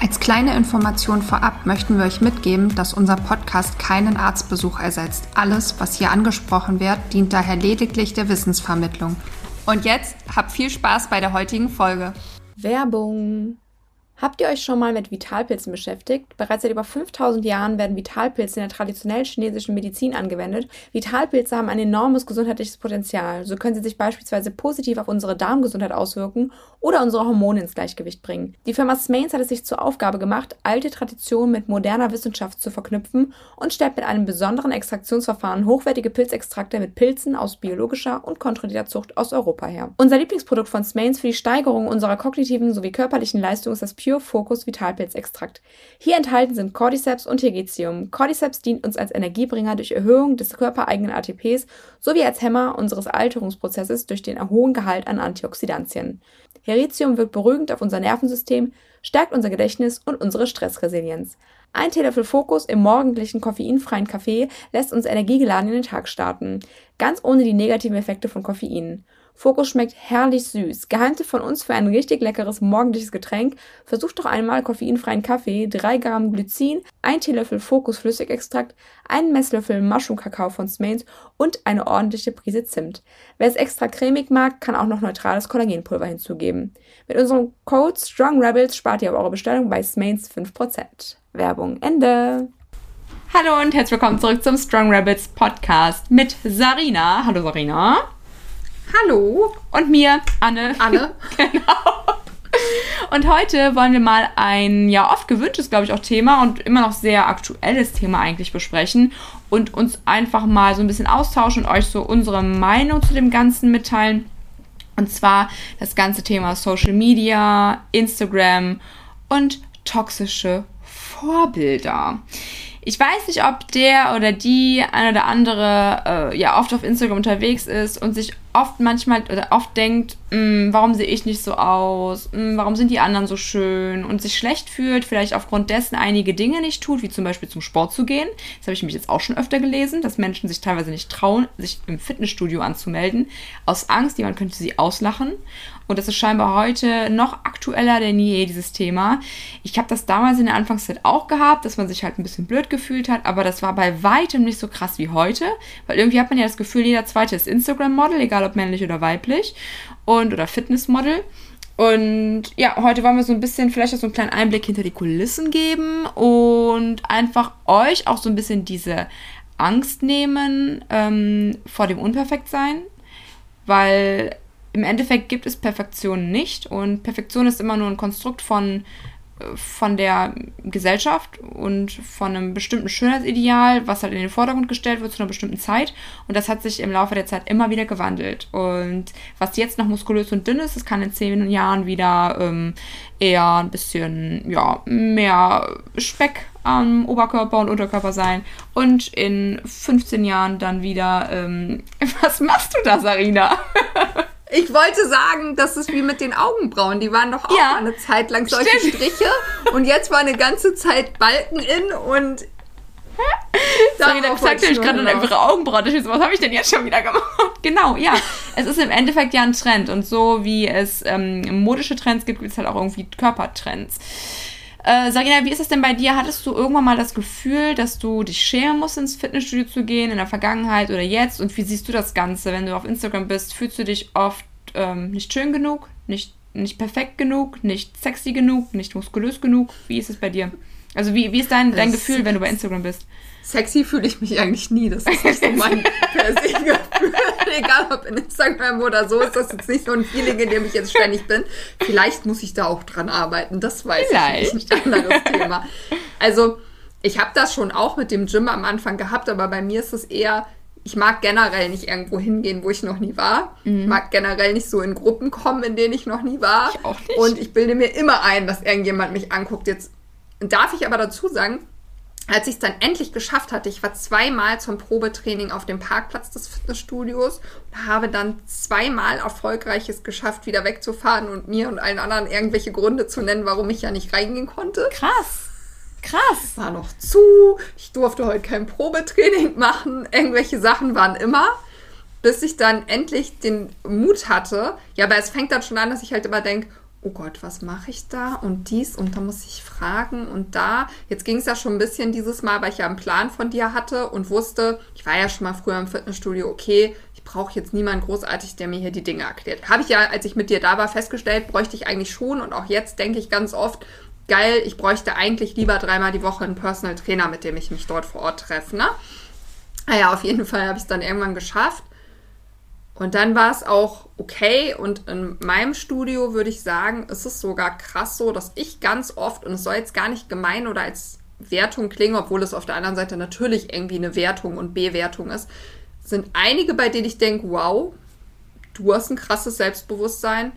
Als kleine Information vorab möchten wir euch mitgeben, dass unser Podcast keinen Arztbesuch ersetzt. Alles, was hier angesprochen wird, dient daher lediglich der Wissensvermittlung. Und jetzt habt viel Spaß bei der heutigen Folge. Werbung Habt ihr euch schon mal mit Vitalpilzen beschäftigt? Bereits seit über 5000 Jahren werden Vitalpilze in der traditionellen chinesischen Medizin angewendet. Vitalpilze haben ein enormes gesundheitliches Potenzial. So können sie sich beispielsweise positiv auf unsere Darmgesundheit auswirken oder unsere Hormone ins Gleichgewicht bringen. Die Firma Smains hat es sich zur Aufgabe gemacht, alte Traditionen mit moderner Wissenschaft zu verknüpfen und stellt mit einem besonderen Extraktionsverfahren hochwertige Pilzextrakte mit Pilzen aus biologischer und kontrollierter Zucht aus Europa her. Unser Lieblingsprodukt von Smains für die Steigerung unserer kognitiven sowie körperlichen Leistung ist das Pure Focus Vitalpilzextrakt. Hier enthalten sind Cordyceps und Tegetium. Cordyceps dient uns als Energiebringer durch Erhöhung des körpereigenen ATPs sowie als Hämmer unseres Alterungsprozesses durch den hohen Gehalt an Antioxidantien. Heritium wirkt beruhigend auf unser Nervensystem, stärkt unser Gedächtnis und unsere Stressresilienz. Ein Teelöffel Fokus im morgendlichen koffeinfreien Kaffee lässt uns energiegeladen in den Tag starten, ganz ohne die negativen Effekte von Koffein. Fokus schmeckt herrlich süß. Geheimtipp von uns für ein richtig leckeres morgendliches Getränk. Versucht doch einmal koffeinfreien Kaffee, 3 Gramm Glycin, 1 Teelöffel Fokus Flüssigextrakt, einen Messlöffel Mushroom Kakao von Smains und eine ordentliche Prise Zimt. Wer es extra cremig mag, kann auch noch neutrales Kollagenpulver hinzugeben. Mit unserem Code Strong Rebels spart ihr auf eure Bestellung bei Smains 5%. Werbung Ende. Hallo und herzlich willkommen zurück zum Strong Rebels Podcast mit Sarina. Hallo Sarina. Hallo. Und mir, Anne. Anne. genau. Und heute wollen wir mal ein ja oft gewünschtes, glaube ich, auch Thema und immer noch sehr aktuelles Thema eigentlich besprechen und uns einfach mal so ein bisschen austauschen und euch so unsere Meinung zu dem Ganzen mitteilen. Und zwar das ganze Thema Social Media, Instagram und toxische Vorbilder. Ich weiß nicht, ob der oder die ein oder andere äh, ja oft auf Instagram unterwegs ist und sich oft manchmal oder oft denkt, mm, warum sehe ich nicht so aus? Mm, warum sind die anderen so schön? Und sich schlecht fühlt, vielleicht aufgrund dessen einige Dinge nicht tut, wie zum Beispiel zum Sport zu gehen. Das habe ich mich jetzt auch schon öfter gelesen, dass Menschen sich teilweise nicht trauen, sich im Fitnessstudio anzumelden, aus Angst, jemand könnte sie auslachen. Und das ist scheinbar heute noch aktueller denn je, dieses Thema. Ich habe das damals in der Anfangszeit auch gehabt, dass man sich halt ein bisschen blöd gefühlt hat, aber das war bei weitem nicht so krass wie heute, weil irgendwie hat man ja das Gefühl, jeder zweite ist Instagram-Model, egal ob männlich oder weiblich und oder Fitnessmodel. Und ja, heute wollen wir so ein bisschen vielleicht auch so einen kleinen Einblick hinter die Kulissen geben und einfach euch auch so ein bisschen diese Angst nehmen ähm, vor dem Unperfektsein, weil im Endeffekt gibt es Perfektion nicht und Perfektion ist immer nur ein Konstrukt von, von der Gesellschaft und von einem bestimmten Schönheitsideal, was halt in den Vordergrund gestellt wird zu einer bestimmten Zeit. Und das hat sich im Laufe der Zeit immer wieder gewandelt. Und was jetzt noch muskulös und dünn ist, das kann in zehn Jahren wieder ähm, eher ein bisschen ja, mehr Speck am Oberkörper und Unterkörper sein. Und in 15 Jahren dann wieder. Ähm, was machst du da, Sarina? Ich wollte sagen, das ist wie mit den Augenbrauen. Die waren doch auch Ja. mal eine Zeit lang solche Stimmt. Striche. Und jetzt war eine ganze Zeit Balken in und. Sorry, dann Darauf zeigt wollte euch ich gerade nur einfach Augenbrauen. Ich so, was habe ich denn jetzt schon wieder gemacht? Genau, ja. es ist im Endeffekt ja ein Trend. Und so wie es ähm, modische Trends gibt, gibt es halt auch irgendwie Körpertrends. Äh, Sarina, wie ist es denn bei dir? Hattest du irgendwann mal das Gefühl, dass du dich schämen musst, ins Fitnessstudio zu gehen, in der Vergangenheit oder jetzt? Und wie siehst du das Ganze, wenn du auf Instagram bist? Fühlst du dich oft ähm, nicht schön genug, nicht, nicht perfekt genug, nicht sexy genug, nicht muskulös genug? Wie ist es bei dir? Also wie, wie ist dein, dein Das- Gefühl, wenn du bei Instagram bist? Sexy fühle ich mich eigentlich nie. Das ist nicht so mein per se Gefühl. Egal ob in Instagram oder so, ist das jetzt nicht so ein Feeling, in dem ich jetzt ständig bin. Vielleicht muss ich da auch dran arbeiten. Das weiß Vielleicht. ich nicht. Ein anderes Thema. Also, ich habe das schon auch mit dem Gym am Anfang gehabt, aber bei mir ist es eher, ich mag generell nicht irgendwo hingehen, wo ich noch nie war. Ich mag generell nicht so in Gruppen kommen, in denen ich noch nie war. Ich auch nicht. Und ich bilde mir immer ein, dass irgendjemand mich anguckt. Jetzt darf ich aber dazu sagen, als ich es dann endlich geschafft hatte, ich war zweimal zum Probetraining auf dem Parkplatz des Fitnessstudios und habe dann zweimal erfolgreich es geschafft, wieder wegzufahren und mir und allen anderen irgendwelche Gründe zu nennen, warum ich ja nicht reingehen konnte. Krass. Krass. War noch zu, ich durfte heute kein Probetraining machen, irgendwelche Sachen waren immer, bis ich dann endlich den Mut hatte. Ja, aber es fängt dann schon an, dass ich halt immer denke, oh Gott, was mache ich da und dies und da muss ich fragen und da. Jetzt ging es ja schon ein bisschen dieses Mal, weil ich ja einen Plan von dir hatte und wusste, ich war ja schon mal früher im Fitnessstudio, okay, ich brauche jetzt niemanden großartig, der mir hier die Dinge erklärt. Habe ich ja, als ich mit dir da war, festgestellt, bräuchte ich eigentlich schon und auch jetzt denke ich ganz oft, geil, ich bräuchte eigentlich lieber dreimal die Woche einen Personal Trainer, mit dem ich mich dort vor Ort treffe, ne? Naja, auf jeden Fall habe ich es dann irgendwann geschafft. Und dann war es auch okay. Und in meinem Studio würde ich sagen, ist es sogar krass so, dass ich ganz oft, und es soll jetzt gar nicht gemein oder als Wertung klingen, obwohl es auf der anderen Seite natürlich irgendwie eine Wertung und Bewertung ist, sind einige, bei denen ich denke, wow, du hast ein krasses Selbstbewusstsein.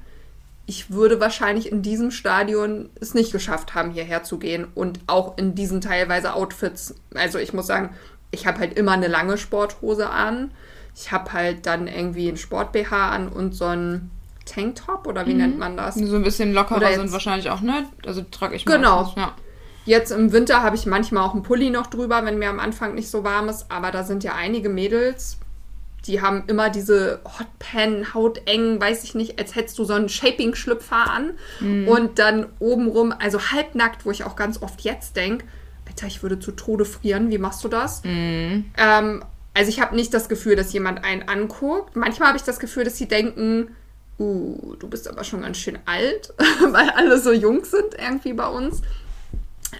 Ich würde wahrscheinlich in diesem Stadion es nicht geschafft haben, hierher zu gehen und auch in diesen teilweise Outfits. Also ich muss sagen, ich habe halt immer eine lange Sporthose an ich habe halt dann irgendwie ein Sport-BH an und so ein Tanktop oder wie mhm. nennt man das? So ein bisschen lockerer sind wahrscheinlich auch, ne? Also trage ich. Genau. ja. Jetzt im Winter habe ich manchmal auch einen Pulli noch drüber, wenn mir am Anfang nicht so warm ist. Aber da sind ja einige Mädels, die haben immer diese Hotpan, hauteng, weiß ich nicht, als hättest du so einen Shaping-Schlüpfer an. Mhm. Und dann obenrum, also halbnackt, wo ich auch ganz oft jetzt denke, Alter, ich würde zu Tode frieren. Wie machst du das? Mhm. Ähm, also ich habe nicht das Gefühl, dass jemand einen anguckt. Manchmal habe ich das Gefühl, dass sie denken, uh, du bist aber schon ganz schön alt, weil alle so jung sind irgendwie bei uns.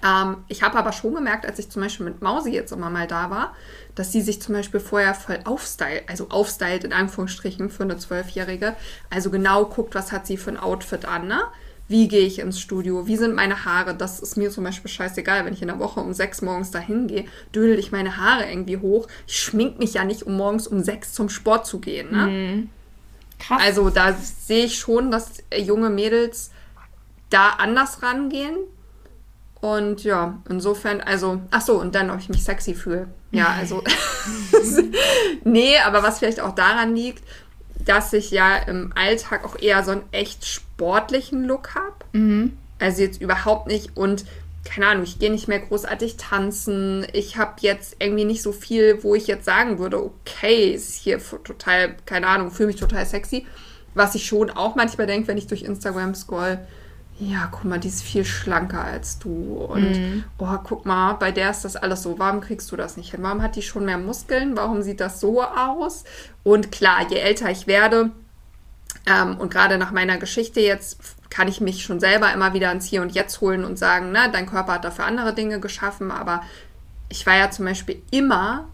Ähm, ich habe aber schon gemerkt, als ich zum Beispiel mit Mausi jetzt immer mal da war, dass sie sich zum Beispiel vorher voll aufstylt, also aufstylt in Anführungsstrichen für eine Zwölfjährige. Also genau guckt, was hat sie für ein Outfit an, ne? Wie gehe ich ins Studio? Wie sind meine Haare? Das ist mir zum Beispiel scheißegal. Wenn ich in der Woche um sechs morgens dahin gehe, dödel ich meine Haare irgendwie hoch. Ich schmink mich ja nicht, um morgens um sechs zum Sport zu gehen. Ne? Mhm. Krass. Also da sehe ich schon, dass junge Mädels da anders rangehen. Und ja, insofern, also, ach so, und dann, ob ich mich sexy fühle. Ja, also, nee, aber was vielleicht auch daran liegt, dass ich ja im Alltag auch eher so einen echt sportlichen Look habe. Mhm. Also jetzt überhaupt nicht und keine Ahnung, ich gehe nicht mehr großartig tanzen. Ich habe jetzt irgendwie nicht so viel, wo ich jetzt sagen würde, okay, ist hier total, keine Ahnung, fühle mich total sexy. Was ich schon auch manchmal denke, wenn ich durch Instagram scroll, ja, guck mal, die ist viel schlanker als du. Und mhm. oh, guck mal, bei der ist das alles so. Warum kriegst du das nicht hin? Warum hat die schon mehr Muskeln? Warum sieht das so aus? Und klar, je älter ich werde, ähm, und gerade nach meiner Geschichte jetzt kann ich mich schon selber immer wieder ins Hier und Jetzt holen und sagen, ne, dein Körper hat dafür andere Dinge geschaffen, aber ich war ja zum Beispiel immer,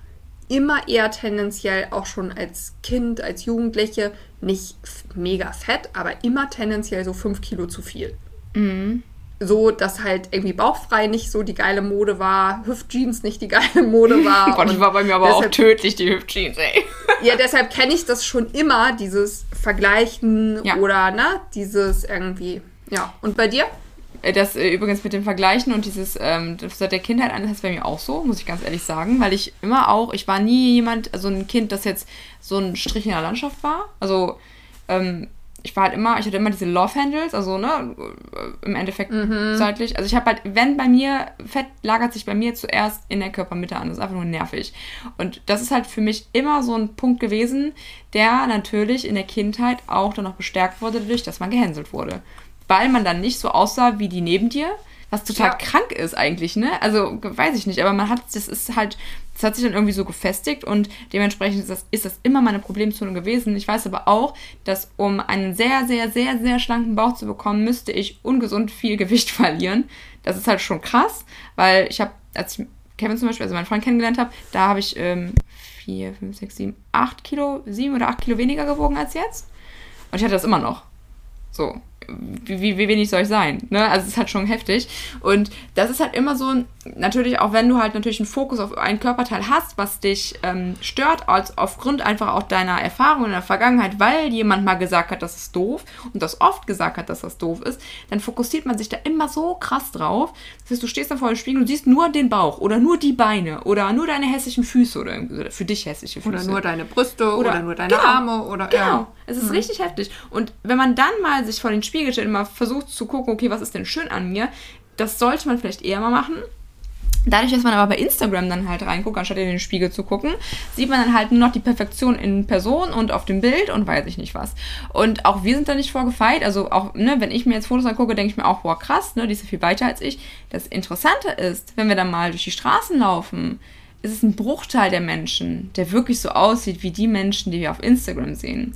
immer eher tendenziell auch schon als Kind, als Jugendliche nicht mega fett, aber immer tendenziell so fünf Kilo zu viel. Mhm. So, dass halt irgendwie bauchfrei nicht so die geile Mode war, Hüftjeans nicht die geile Mode war. Gott, die war bei mir aber deshalb, auch tödlich, die Hüftjeans, ey. Ja, deshalb kenne ich das schon immer, dieses Vergleichen ja. oder, ne, dieses irgendwie, ja. Und bei dir? Äh, das äh, übrigens mit dem Vergleichen und dieses ähm, seit der Kindheit an ist das bei mir auch so, muss ich ganz ehrlich sagen, weil ich immer auch, ich war nie jemand, also ein Kind, das jetzt so ein Strich in der Landschaft war. Also ähm, ich war halt immer, ich hatte immer diese Love Handles, also ne, im Endeffekt mhm. seitlich. Also ich habe halt, wenn bei mir, Fett lagert sich bei mir zuerst in der Körpermitte an. Das ist einfach nur nervig. Und das ist halt für mich immer so ein Punkt gewesen, der natürlich in der Kindheit auch dann noch bestärkt wurde, dadurch, dass man gehänselt wurde. Weil man dann nicht so aussah wie die neben dir, was total ja. krank ist eigentlich, ne? Also weiß ich nicht, aber man hat, das ist halt, das hat sich dann irgendwie so gefestigt und dementsprechend ist das, ist das immer meine Problemzone gewesen. Ich weiß aber auch, dass um einen sehr, sehr, sehr, sehr schlanken Bauch zu bekommen, müsste ich ungesund viel Gewicht verlieren. Das ist halt schon krass, weil ich habe, als ich Kevin zum Beispiel, also meinen Freund kennengelernt habe, da habe ich ähm, 4, 5, 6, 7, 8 Kilo, 7 oder 8 Kilo weniger gewogen als jetzt. Und ich hatte das immer noch. So wie, wie, wenig soll ich sein? Ne? Also es ist halt schon heftig. Und das ist halt immer so, natürlich auch wenn du halt natürlich einen Fokus auf einen Körperteil hast, was dich ähm, stört, als aufgrund einfach auch deiner Erfahrung in der Vergangenheit, weil jemand mal gesagt hat, das ist doof und das oft gesagt hat, dass das doof ist, dann fokussiert man sich da immer so krass drauf. Das heißt, du stehst dann vor dem Spiegel und siehst nur den Bauch oder nur die Beine oder nur deine hässlichen Füße oder für dich hässliche Füße. Oder nur deine Brüste oder, oder nur deine genau, Arme oder genau. Ja. Es ist mhm. richtig heftig. Und wenn man dann mal sich vor den Spiegel stellt und mal versucht zu gucken, okay, was ist denn schön an mir, das sollte man vielleicht eher mal machen. Dadurch, dass man aber bei Instagram dann halt reinguckt, anstatt in den Spiegel zu gucken, sieht man dann halt nur noch die Perfektion in Person und auf dem Bild und weiß ich nicht was. Und auch wir sind da nicht vorgefeit. Also auch, ne, wenn ich mir jetzt Fotos angucke, denke ich mir auch, boah, krass, ne, die ist ja viel weiter als ich. Das Interessante ist, wenn wir dann mal durch die Straßen laufen, ist es ein Bruchteil der Menschen, der wirklich so aussieht wie die Menschen, die wir auf Instagram sehen.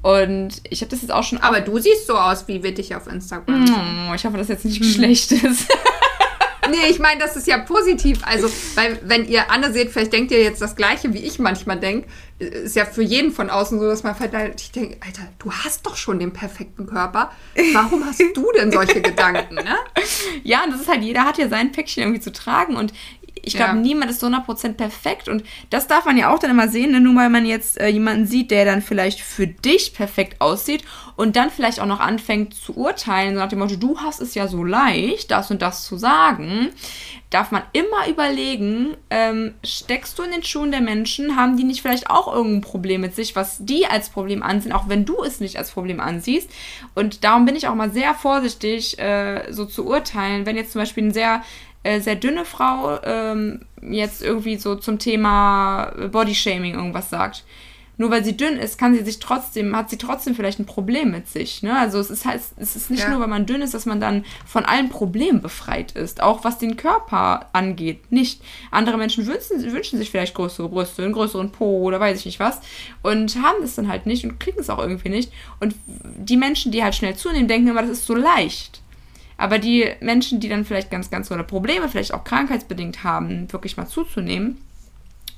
Und ich habe das jetzt auch schon. Aber du siehst so aus, wie wir dich auf Instagram sehen. Oh, ich hoffe, dass jetzt nicht schlecht ist. nee, ich meine, das ist ja positiv. Also, weil, wenn ihr Anne seht, vielleicht denkt ihr jetzt das Gleiche, wie ich manchmal denke. Ist ja für jeden von außen so, dass man vielleicht, ich denke, Alter, du hast doch schon den perfekten Körper. Warum hast du denn solche Gedanken, ne? Ja, und das ist halt, jeder hat ja sein Päckchen irgendwie zu tragen und ich glaube, ja. niemand ist so 100% perfekt und das darf man ja auch dann immer sehen, ne? nur weil man jetzt äh, jemanden sieht, der dann vielleicht für dich perfekt aussieht und dann vielleicht auch noch anfängt zu urteilen, so nach dem Motto, du hast es ja so leicht, das und das zu sagen, darf man immer überlegen, ähm, steckst du in den Schuhen der Menschen, haben die nicht vielleicht auch irgendein Problem mit sich, was die als Problem ansehen, auch wenn du es nicht als Problem ansiehst. Und darum bin ich auch mal sehr vorsichtig, äh, so zu urteilen, wenn jetzt zum Beispiel ein sehr äh, sehr dünne Frau ähm, jetzt irgendwie so zum Thema Bodyshaming irgendwas sagt. Nur weil sie dünn ist, kann sie sich trotzdem, hat sie trotzdem vielleicht ein Problem mit sich. Ne? Also es ist halt, es ist nicht ja. nur, weil man dünn ist, dass man dann von allen Problemen befreit ist. Auch was den Körper angeht. Nicht. Andere Menschen wünschen, wünschen sich vielleicht größere Brüste, einen größeren Po oder weiß ich nicht was. Und haben das dann halt nicht und kriegen es auch irgendwie nicht. Und die Menschen, die halt schnell zunehmen, denken immer, das ist so leicht. Aber die Menschen, die dann vielleicht ganz, ganz tolle Probleme, vielleicht auch krankheitsbedingt haben, wirklich mal zuzunehmen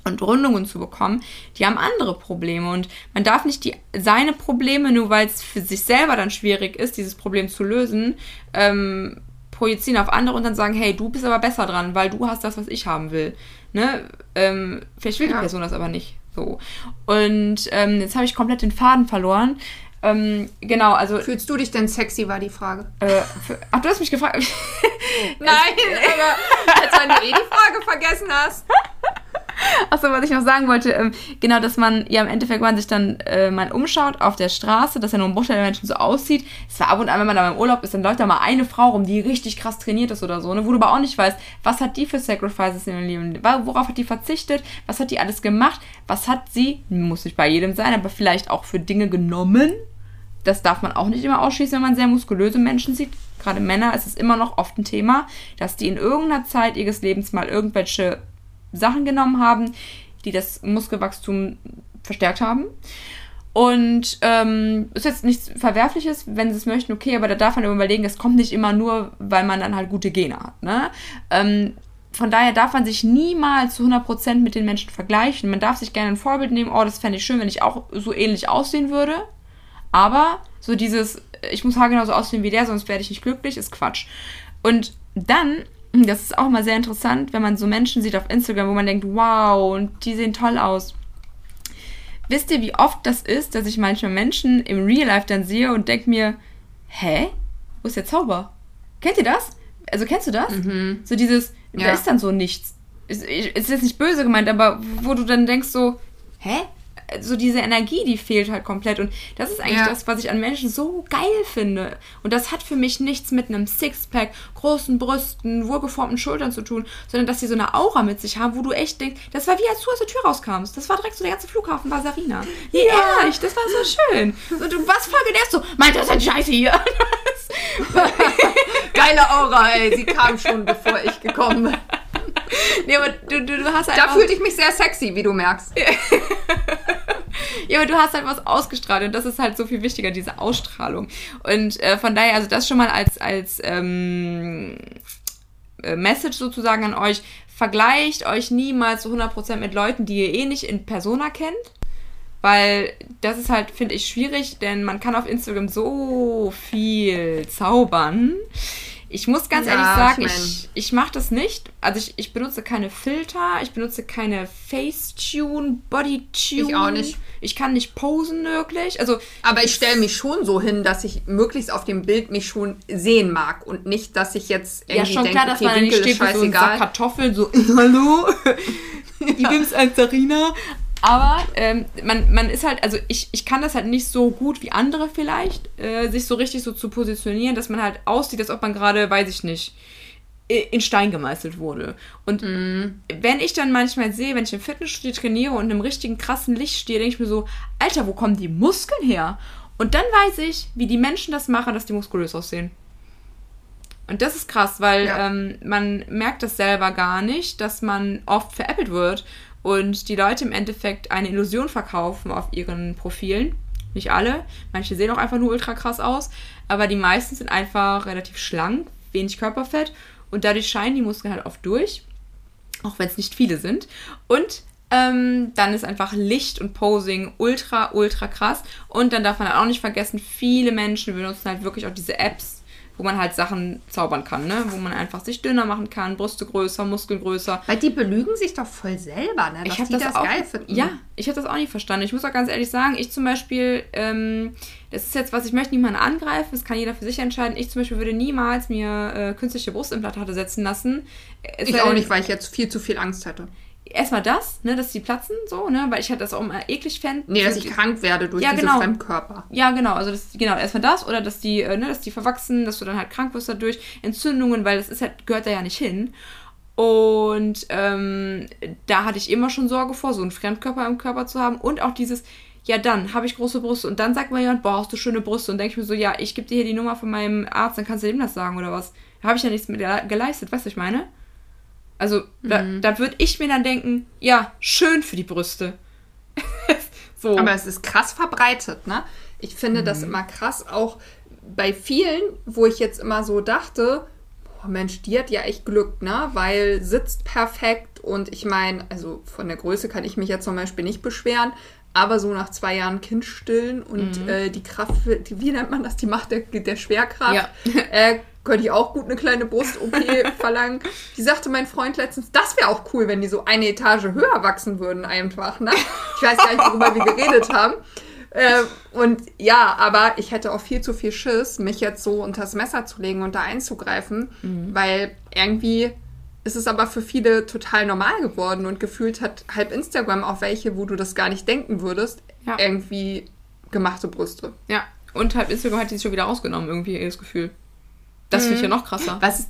und Rundungen zu bekommen, die haben andere Probleme. Und man darf nicht die, seine Probleme, nur weil es für sich selber dann schwierig ist, dieses Problem zu lösen, ähm, projizieren auf andere und dann sagen, hey, du bist aber besser dran, weil du hast das, was ich haben will. Ne? Ähm, vielleicht will ja. die Person das aber nicht. So. Und ähm, jetzt habe ich komplett den Faden verloren. Ähm, genau, also. Fühlst du dich denn sexy, war die Frage. Äh, für, ach, du hast mich gefragt. Nein, aber als wenn du eh die Frage vergessen hast. Achso, was ich noch sagen wollte, ähm, genau, dass man ja im Endeffekt, wenn man sich dann äh, mal umschaut auf der Straße, dass ja nur ein Bruchteil der Menschen so aussieht. Es war ab und an, wenn man da im Urlaub ist, dann läuft da mal eine Frau rum, die richtig krass trainiert ist oder so, ne, wo du aber auch nicht weißt, was hat die für Sacrifices in ihrem Leben, worauf hat die verzichtet, was hat die alles gemacht, was hat sie, muss nicht bei jedem sein, aber vielleicht auch für Dinge genommen, das darf man auch nicht immer ausschließen, wenn man sehr muskulöse Menschen sieht. Gerade Männer ist es immer noch oft ein Thema, dass die in irgendeiner Zeit ihres Lebens mal irgendwelche Sachen genommen haben, die das Muskelwachstum verstärkt haben. Und ähm, ist jetzt nichts Verwerfliches, wenn sie es möchten, okay, aber da darf man überlegen, das kommt nicht immer nur, weil man dann halt gute Gene hat. Ne? Ähm, von daher darf man sich niemals zu 100% mit den Menschen vergleichen. Man darf sich gerne ein Vorbild nehmen, oh, das fände ich schön, wenn ich auch so ähnlich aussehen würde. Aber so dieses, ich muss haargenau so aussehen wie der, sonst werde ich nicht glücklich, ist Quatsch. Und dann, das ist auch mal sehr interessant, wenn man so Menschen sieht auf Instagram, wo man denkt, wow, und die sehen toll aus. Wisst ihr, wie oft das ist, dass ich manchmal Menschen im Real Life dann sehe und denke mir, hä? Wo ist der Zauber? Kennt ihr das? Also kennst du das? Mhm. So dieses, ja. da ist dann so nichts. Ist, ist jetzt nicht böse gemeint, aber wo du dann denkst so, hä? So diese Energie, die fehlt halt komplett. Und das ist eigentlich ja. das, was ich an Menschen so geil finde. Und das hat für mich nichts mit einem Sixpack, großen Brüsten, wohlgeformten Schultern zu tun, sondern dass sie so eine Aura mit sich haben, wo du echt denkst, das war wie als du aus der Tür rauskамst. Das war direkt so der ganze Flughafen war Sarina. Ja, ja. ehrlich, das war so schön. Und du warst voll genervt so, meint das ist ein Scheiße hier. Geile Aura, ey. Sie kam schon, bevor ich gekommen bin. Nee, aber du, du, du hast halt. Da fühlte ich mich sehr sexy, wie du merkst. ja, aber du hast halt was ausgestrahlt und das ist halt so viel wichtiger, diese Ausstrahlung. Und äh, von daher, also das schon mal als, als ähm, äh, Message sozusagen an euch. Vergleicht euch niemals zu 100% mit Leuten, die ihr eh nicht in Persona kennt. weil das ist halt, finde ich, schwierig, denn man kann auf Instagram so viel zaubern. Ich muss ganz ja, ehrlich sagen, ich, mein, ich, ich mache das nicht. Also ich, ich benutze keine Filter, ich benutze keine Facetune, Bodytune. Ich auch nicht. Ich kann nicht posen wirklich. Also, Aber ich stelle mich schon so hin, dass ich möglichst auf dem Bild mich schon sehen mag und nicht, dass ich jetzt irgendwie Ja, schon denke, klar, dass okay, man nicht steht mit so Kartoffeln so, hallo, ich bin's als Sarina. Aber ähm, man, man ist halt, also ich, ich kann das halt nicht so gut wie andere vielleicht, äh, sich so richtig so zu positionieren, dass man halt aussieht, als ob man gerade, weiß ich nicht, in Stein gemeißelt wurde. Und mm. wenn ich dann manchmal sehe, wenn ich im Fitnessstudio trainiere und in einem richtigen krassen Licht stehe, denke ich mir so, Alter, wo kommen die Muskeln her? Und dann weiß ich, wie die Menschen das machen, dass die muskulös aussehen. Und das ist krass, weil ja. ähm, man merkt das selber gar nicht, dass man oft veräppelt wird und die Leute im Endeffekt eine Illusion verkaufen auf ihren Profilen. Nicht alle, manche sehen auch einfach nur ultra krass aus, aber die meisten sind einfach relativ schlank, wenig Körperfett und dadurch scheinen die Muskeln halt oft durch, auch wenn es nicht viele sind. Und ähm, dann ist einfach Licht und Posing ultra, ultra krass. Und dann darf man halt auch nicht vergessen, viele Menschen benutzen halt wirklich auch diese Apps, wo man halt Sachen zaubern kann, ne? Wo man einfach sich dünner machen kann, Brüste größer, Muskeln größer. Weil die belügen sich doch voll selber, ne? Dass ich die das, das auch, geil finden. Ja, ich habe das auch nicht verstanden. Ich muss auch ganz ehrlich sagen, ich zum Beispiel, ähm, das ist jetzt was, ich möchte niemanden angreifen, das kann jeder für sich entscheiden. Ich zum Beispiel würde niemals mir äh, künstliche Brustimplantate setzen lassen. Es ich auch nicht, weil ich jetzt viel zu viel Angst hätte erstmal das, ne, dass die platzen, so, ne, weil ich halt das auch immer eklig fände. Nee, dass ich krank werde durch ja, diese genau. Fremdkörper. Ja, genau, also das, genau, erstmal das oder dass die, äh, ne, dass die verwachsen, dass du dann halt krank wirst dadurch, Entzündungen, weil das ist halt, gehört da ja nicht hin. Und ähm, da hatte ich immer schon Sorge vor, so einen Fremdkörper im Körper zu haben und auch dieses, ja dann habe ich große Brüste und dann sagt mir jemand, boah, hast du schöne Brüste und denke ich mir so, ja, ich gebe dir hier die Nummer von meinem Arzt, dann kannst du dem das sagen oder was. Da habe ich ja nichts mit geleistet, weißt du, was ich meine? Also da, mhm. da würde ich mir dann denken, ja, schön für die Brüste. so. Aber es ist krass verbreitet, ne? Ich finde mhm. das immer krass, auch bei vielen, wo ich jetzt immer so dachte, boah, Mensch, die hat ja echt Glück, ne? Weil sitzt perfekt und ich meine, also von der Größe kann ich mich ja zum Beispiel nicht beschweren, aber so nach zwei Jahren Kind stillen und mhm. äh, die Kraft, die, wie nennt man das, die Macht der, der Schwerkraft, ja. äh, könnte ich auch gut eine kleine Brust-OP verlangen. Die sagte mein Freund letztens, das wäre auch cool, wenn die so eine Etage höher wachsen würden einfach. Ne? Ich weiß gar nicht, worüber wir geredet haben. Äh, und ja, aber ich hätte auch viel zu viel Schiss, mich jetzt so unters Messer zu legen und da einzugreifen, mhm. weil irgendwie ist es aber für viele total normal geworden und gefühlt hat halb Instagram auch welche, wo du das gar nicht denken würdest, ja. irgendwie gemachte Brüste. Ja, und halb Instagram hat die schon wieder rausgenommen, irgendwie, das Gefühl. Das mhm. finde ich ja noch krasser. Was,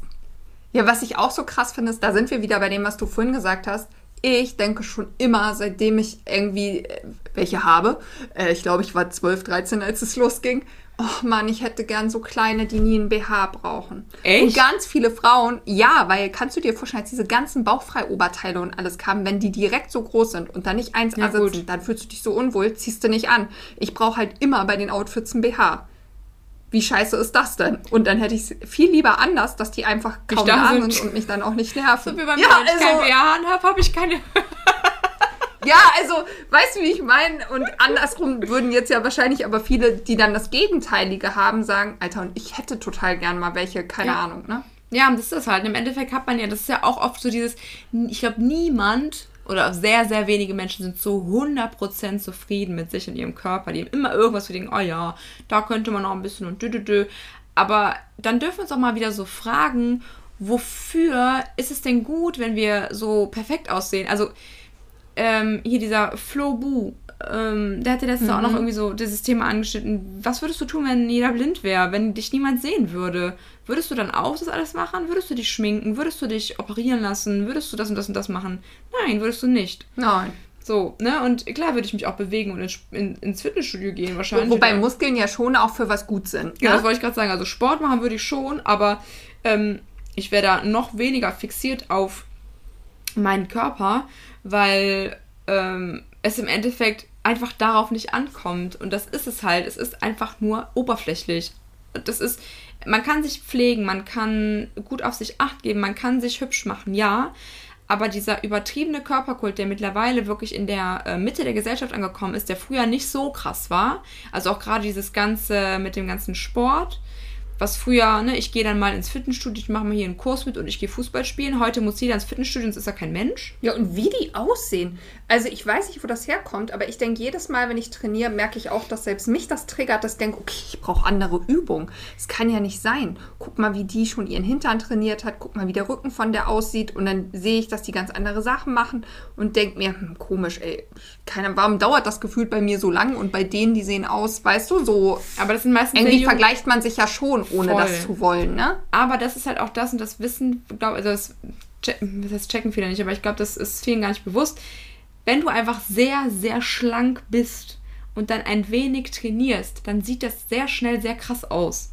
ja, was ich auch so krass finde, ist, da sind wir wieder bei dem, was du vorhin gesagt hast. Ich denke schon immer, seitdem ich irgendwie äh, welche habe, äh, ich glaube, ich war 12, 13, als es losging, oh Mann, ich hätte gern so kleine, die nie einen BH brauchen. Echt? Und ganz viele Frauen, ja, weil kannst du dir vorstellen, als diese ganzen Bauchfrei-Oberteile und alles kamen, wenn die direkt so groß sind und dann nicht eins ja, sitzen, dann fühlst du dich so unwohl, ziehst du nicht an. Ich brauche halt immer bei den Outfits einen BH wie scheiße ist das denn? Und dann hätte ich es viel lieber anders, dass die einfach kaum da sind, und mich dann auch nicht nerven. So wie bei mir, ja, wenn ich also, kein BH habe, habe ich keine... ja, also, weißt du, wie ich meine? Und andersrum würden jetzt ja wahrscheinlich aber viele, die dann das Gegenteilige haben, sagen, Alter, und ich hätte total gern mal welche, keine ja. Ahnung, ne? Ja, und das ist das halt. Im Endeffekt hat man ja, das ist ja auch oft so dieses, ich glaube, niemand oder sehr, sehr wenige Menschen sind so 100% zufrieden mit sich und ihrem Körper. Die haben immer irgendwas, die denken, oh ja, da könnte man noch ein bisschen und dü, dü, dü. Aber dann dürfen wir uns auch mal wieder so fragen, wofür ist es denn gut, wenn wir so perfekt aussehen? Also, ähm, hier dieser Flo Bu, ähm, der hatte letztens mhm. auch noch mhm. irgendwie so dieses Thema angeschnitten. Was würdest du tun, wenn jeder blind wäre, wenn dich niemand sehen würde? Würdest du dann auch das alles machen? Würdest du dich schminken? Würdest du dich operieren lassen? Würdest du das und das und das machen? Nein, würdest du nicht. Nein. So, ne? Und klar würde ich mich auch bewegen und ins, in, ins Fitnessstudio gehen wahrscheinlich. Wobei oder? Muskeln ja schon auch für was gut sind. Ja, ne? das wollte ich gerade sagen. Also Sport machen würde ich schon, aber ähm, ich wäre da noch weniger fixiert auf meinen Körper, weil ähm, es im Endeffekt einfach darauf nicht ankommt. Und das ist es halt. Es ist einfach nur oberflächlich. Das ist, man kann sich pflegen, man kann gut auf sich acht geben, man kann sich hübsch machen, ja. Aber dieser übertriebene Körperkult, der mittlerweile wirklich in der äh, Mitte der Gesellschaft angekommen ist, der früher nicht so krass war, also auch gerade dieses Ganze mit dem ganzen Sport, was früher, ne, ich gehe dann mal ins Fitnessstudio, ich mache mal hier einen Kurs mit und ich gehe Fußball spielen. Heute muss jeder ins Fitnessstudio, sonst ist er kein Mensch. Ja, und wie die aussehen. Also ich weiß nicht, wo das herkommt, aber ich denke, jedes Mal, wenn ich trainiere, merke ich auch, dass selbst mich das triggert, dass ich denke, okay, ich brauche andere Übungen. Es kann ja nicht sein. Guck mal, wie die schon ihren Hintern trainiert hat, guck mal, wie der Rücken von der aussieht und dann sehe ich, dass die ganz andere Sachen machen und denke mir, hm, komisch, ey, keine, warum dauert das Gefühl bei mir so lang und bei denen, die sehen aus, weißt du, so. Aber das sind meistens irgendwie vergleicht man sich ja schon ohne Voll. das zu wollen, ne? Aber das ist halt auch das und das Wissen, glaube also das, das checken viele nicht, aber ich glaube, das ist vielen gar nicht bewusst. Wenn du einfach sehr, sehr schlank bist und dann ein wenig trainierst, dann sieht das sehr schnell sehr krass aus.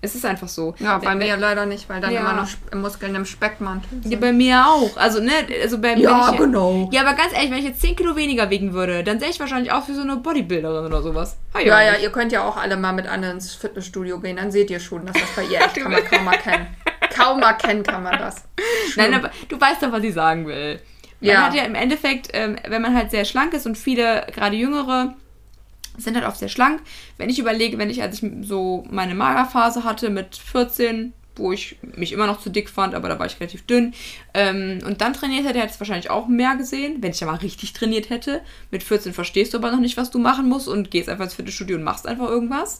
Es ist einfach so. Ja, bei wenn, mir leider nicht, weil dann ja. immer noch Muskeln im Speckmantel sind. Ja, bei mir auch. Also, ne, also bei Ja, ich, genau. Ja, aber ganz ehrlich, wenn ich jetzt 10 Kilo weniger wiegen würde, dann sähe ich wahrscheinlich auch wie so eine Bodybuilderin oder sowas. Ah, ja, ja, ihr könnt ja auch alle mal mit Anne ins Fitnessstudio gehen, dann seht ihr schon, dass das bei ihr echt kann man kaum erkennen. kaum erkennen kann man das. Schlimm. Nein, aber du weißt doch, was ich sagen will. Man ja. hat ja im Endeffekt, ähm, wenn man halt sehr schlank ist und viele, gerade Jüngere, sind halt oft sehr schlank. Wenn ich überlege, wenn ich, als ich so meine Magerphase hatte mit 14, wo ich mich immer noch zu dick fand, aber da war ich relativ dünn. Ähm, und dann trainiert hätte, hätte es wahrscheinlich auch mehr gesehen, wenn ich ja mal richtig trainiert hätte. Mit 14 verstehst du aber noch nicht, was du machen musst und gehst einfach ins Fitnessstudio und machst einfach irgendwas.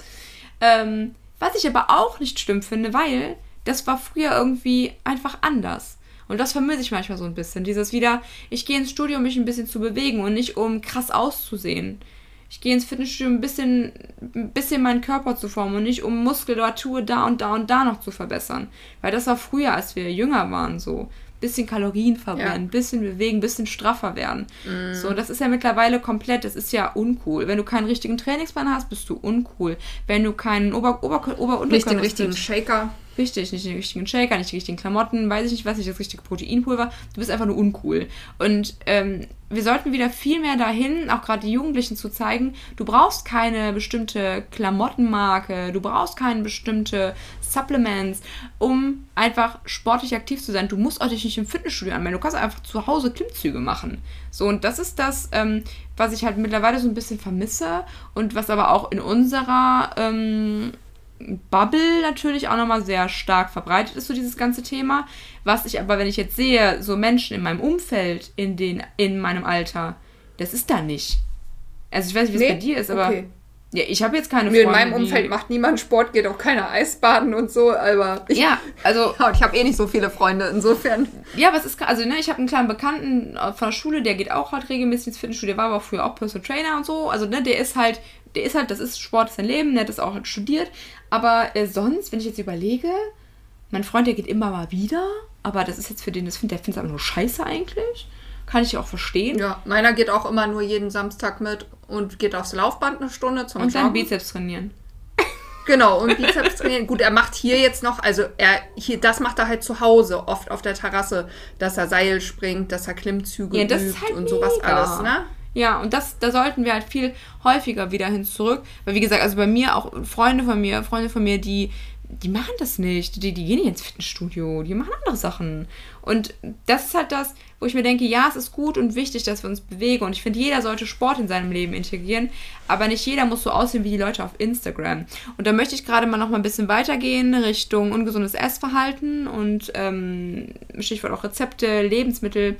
Ähm, was ich aber auch nicht stimmt finde, weil das war früher irgendwie einfach anders. Und das vermisse ich manchmal so ein bisschen. Dieses wieder, ich gehe ins Studio, um mich ein bisschen zu bewegen und nicht um krass auszusehen ich gehe ins Fitnessstudio ein bisschen, ein bisschen meinen Körper zu formen und nicht um Muskulatur da und da und da noch zu verbessern. Weil das war früher, als wir jünger waren, so. Bisschen Kalorien verbrennen, ja. bisschen bewegen, bisschen straffer werden. Mm. So, das ist ja mittlerweile komplett, das ist ja uncool. Wenn du keinen richtigen Trainingsplan hast, bist du uncool. Wenn du keinen Ober, Ober, Ober Nicht den richtigen Shaker. Richtig, nicht den richtigen Shaker, nicht die richtigen Klamotten, weiß ich nicht was, nicht das richtige Proteinpulver. Du bist einfach nur uncool. Und ähm, wir sollten wieder viel mehr dahin, auch gerade die Jugendlichen zu zeigen, du brauchst keine bestimmte Klamottenmarke, du brauchst keine bestimmte Supplements, um einfach sportlich aktiv zu sein. Du musst auch dich nicht im Fitnessstudio anmelden, du kannst einfach zu Hause Klimmzüge machen. So, und das ist das, ähm, was ich halt mittlerweile so ein bisschen vermisse und was aber auch in unserer ähm, Bubble natürlich auch nochmal sehr stark verbreitet ist, so dieses ganze Thema. Was ich aber, wenn ich jetzt sehe, so Menschen in meinem Umfeld, in, den, in meinem Alter, das ist da nicht. Also ich weiß nicht, wie es nee? bei dir ist, aber. Okay. Ja, ich habe jetzt keine Freunde. In meinem Umfeld macht niemand Sport, geht auch keiner Eisbaden und so, aber ich, ja, also ich habe eh nicht so viele Freunde insofern. Ja, was ist also ne, ich habe einen kleinen Bekannten von der Schule, der geht auch halt regelmäßig ins Fitnessstudio, der war aber früher auch Personal Trainer und so, also ne, der ist halt der ist halt, das ist Sport, ist sein Leben, der hat das auch halt studiert. Aber äh, sonst, wenn ich jetzt überlege, mein Freund, der geht immer mal wieder, aber das ist jetzt für den, das find, der findet es aber nur scheiße eigentlich. Kann ich auch verstehen. Ja, meiner geht auch immer nur jeden Samstag mit und geht aufs Laufband eine Stunde zum Und dann Bizeps trainieren. Genau, und Bizeps trainieren. Gut, er macht hier jetzt noch, also er hier, das macht er halt zu Hause, oft auf der Terrasse, dass er Seil springt, dass er Klimmzüge ja, das übt halt und mega. sowas alles, ne? Ja, und das, da sollten wir halt viel häufiger wieder hin zurück. Weil wie gesagt, also bei mir auch Freunde von mir, Freunde von mir, die, die machen das nicht. Die, die gehen nicht ins Fitnessstudio, die machen andere Sachen. Und das ist halt das, wo ich mir denke, ja, es ist gut und wichtig, dass wir uns bewegen. Und ich finde, jeder sollte Sport in seinem Leben integrieren. Aber nicht jeder muss so aussehen wie die Leute auf Instagram. Und da möchte ich gerade mal noch mal ein bisschen weitergehen Richtung ungesundes Essverhalten und ähm, Stichwort auch Rezepte, Lebensmittel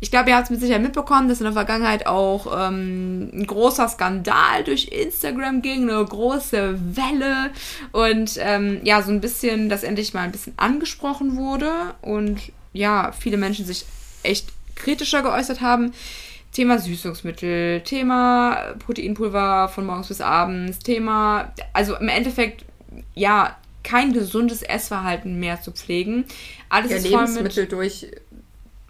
ich glaube, ihr habt es mit Sicherheit mitbekommen, dass in der Vergangenheit auch ähm, ein großer Skandal durch Instagram ging, eine große Welle und ähm, ja, so ein bisschen, dass endlich mal ein bisschen angesprochen wurde und ja, viele Menschen sich echt kritischer geäußert haben. Thema Süßungsmittel, Thema Proteinpulver von morgens bis abends, Thema, also im Endeffekt, ja, kein gesundes Essverhalten mehr zu pflegen. Alles ja, ist Lebensmittel mit, durch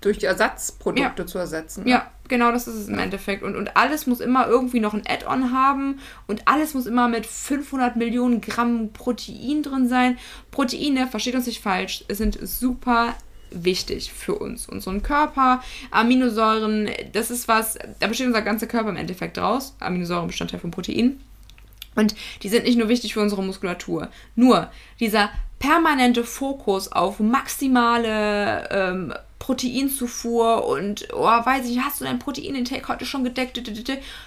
durch Ersatzprodukte ja. zu ersetzen. Ne? Ja, genau das ist es im Endeffekt. Und, und alles muss immer irgendwie noch ein Add-on haben und alles muss immer mit 500 Millionen Gramm Protein drin sein. Proteine, versteht uns nicht falsch, sind super wichtig für uns, unseren Körper. Aminosäuren, das ist was, da besteht unser ganzer Körper im Endeffekt draus. Aminosäuren Bestandteil von Protein. Und die sind nicht nur wichtig für unsere Muskulatur. Nur dieser permanente Fokus auf maximale ähm, Proteinzufuhr und, oh, weiß ich, hast du dein Proteinintake heute schon gedeckt?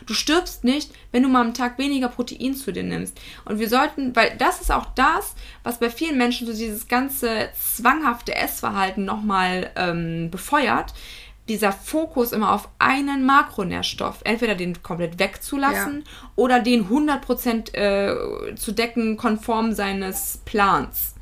Du stirbst nicht, wenn du mal am Tag weniger Protein zu dir nimmst. Und wir sollten, weil das ist auch das, was bei vielen Menschen so dieses ganze zwanghafte Essverhalten nochmal ähm, befeuert dieser Fokus immer auf einen Makronährstoff, entweder den komplett wegzulassen ja. oder den 100% äh, zu decken, konform seines Plans.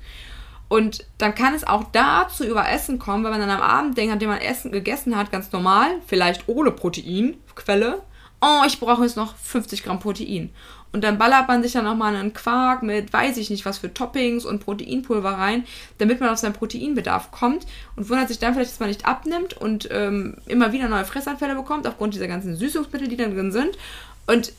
Und dann kann es auch da zu Überessen kommen, weil man dann am Abend denkt, nachdem man Essen gegessen hat, ganz normal, vielleicht ohne Proteinquelle, oh, ich brauche jetzt noch 50 Gramm Protein. Und dann ballert man sich dann nochmal einen Quark mit, weiß ich nicht, was für Toppings und Proteinpulver rein, damit man auf seinen Proteinbedarf kommt und wundert sich dann vielleicht, dass man nicht abnimmt und ähm, immer wieder neue Fressanfälle bekommt, aufgrund dieser ganzen Süßungsmittel, die da drin sind. Und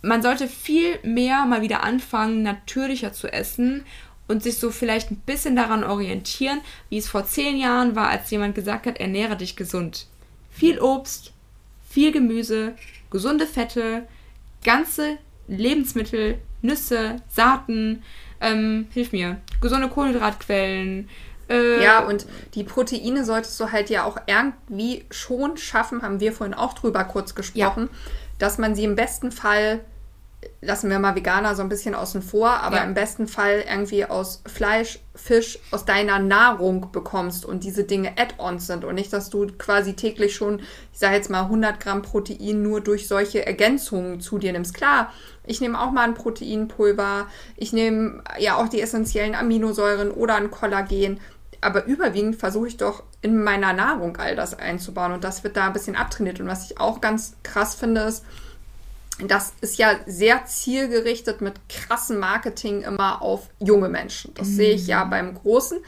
man sollte viel mehr mal wieder anfangen, natürlicher zu essen und sich so vielleicht ein bisschen daran orientieren, wie es vor zehn Jahren war, als jemand gesagt hat, ernähre dich gesund. Viel Obst, viel Gemüse, gesunde Fette, ganze Lebensmittel, Nüsse, Saaten, ähm, hilf mir, gesunde Kohlenhydratquellen. Äh, ja, und die Proteine solltest du halt ja auch irgendwie schon schaffen, haben wir vorhin auch drüber kurz gesprochen, ja. dass man sie im besten Fall lassen wir mal Veganer so ein bisschen außen vor, aber ja. im besten Fall irgendwie aus Fleisch, Fisch, aus deiner Nahrung bekommst und diese Dinge Add-ons sind und nicht, dass du quasi täglich schon, ich sage jetzt mal 100 Gramm Protein nur durch solche Ergänzungen zu dir nimmst. Klar, ich nehme auch mal ein Proteinpulver, ich nehme ja auch die essentiellen Aminosäuren oder ein Kollagen, aber überwiegend versuche ich doch in meiner Nahrung all das einzubauen und das wird da ein bisschen abtrainiert und was ich auch ganz krass finde ist, das ist ja sehr zielgerichtet mit krassem Marketing immer auf junge Menschen. Das mhm. sehe ich ja mhm. beim Großen.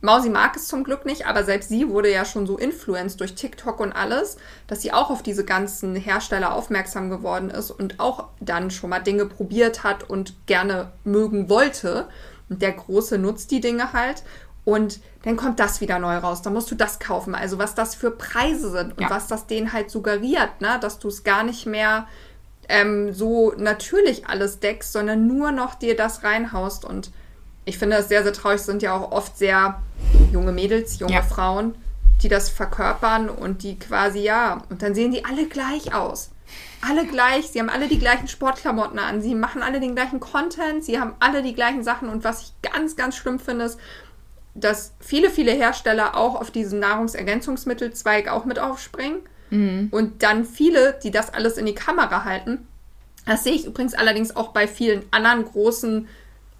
Mausi mag es zum Glück nicht, aber selbst sie wurde ja schon so influenced durch TikTok und alles, dass sie auch auf diese ganzen Hersteller aufmerksam geworden ist und auch dann schon mal Dinge probiert hat und gerne mögen wollte. Und der Große nutzt die Dinge halt. Und dann kommt das wieder neu raus. Dann musst du das kaufen. Also was das für Preise sind und ja. was das denen halt suggeriert, ne? dass du es gar nicht mehr ähm, so natürlich alles deckst, sondern nur noch dir das reinhaust. Und ich finde das sehr, sehr traurig. Es sind ja auch oft sehr junge Mädels, junge ja. Frauen, die das verkörpern und die quasi, ja, und dann sehen die alle gleich aus. Alle gleich, sie haben alle die gleichen Sportklamotten an, sie machen alle den gleichen Content, sie haben alle die gleichen Sachen. Und was ich ganz, ganz schlimm finde, ist, dass viele, viele Hersteller auch auf diesen Nahrungsergänzungsmittelzweig auch mit aufspringen Mhm. Und dann viele, die das alles in die Kamera halten. Das sehe ich übrigens allerdings auch bei vielen anderen großen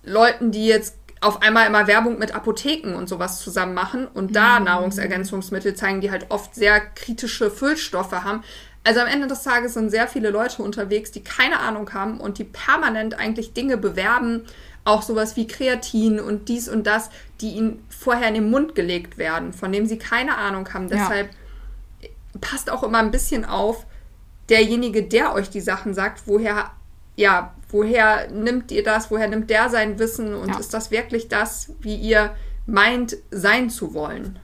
Leuten, die jetzt auf einmal immer Werbung mit Apotheken und sowas zusammen machen und da mhm. Nahrungsergänzungsmittel zeigen, die halt oft sehr kritische Füllstoffe haben. Also am Ende des Tages sind sehr viele Leute unterwegs, die keine Ahnung haben und die permanent eigentlich Dinge bewerben, auch sowas wie Kreatin und dies und das, die ihnen vorher in den Mund gelegt werden, von dem sie keine Ahnung haben. Deshalb ja passt auch immer ein bisschen auf, derjenige, der euch die Sachen sagt, woher, ja, woher nimmt ihr das, woher nimmt der sein Wissen und ja. ist das wirklich das, wie ihr meint, sein zu wollen?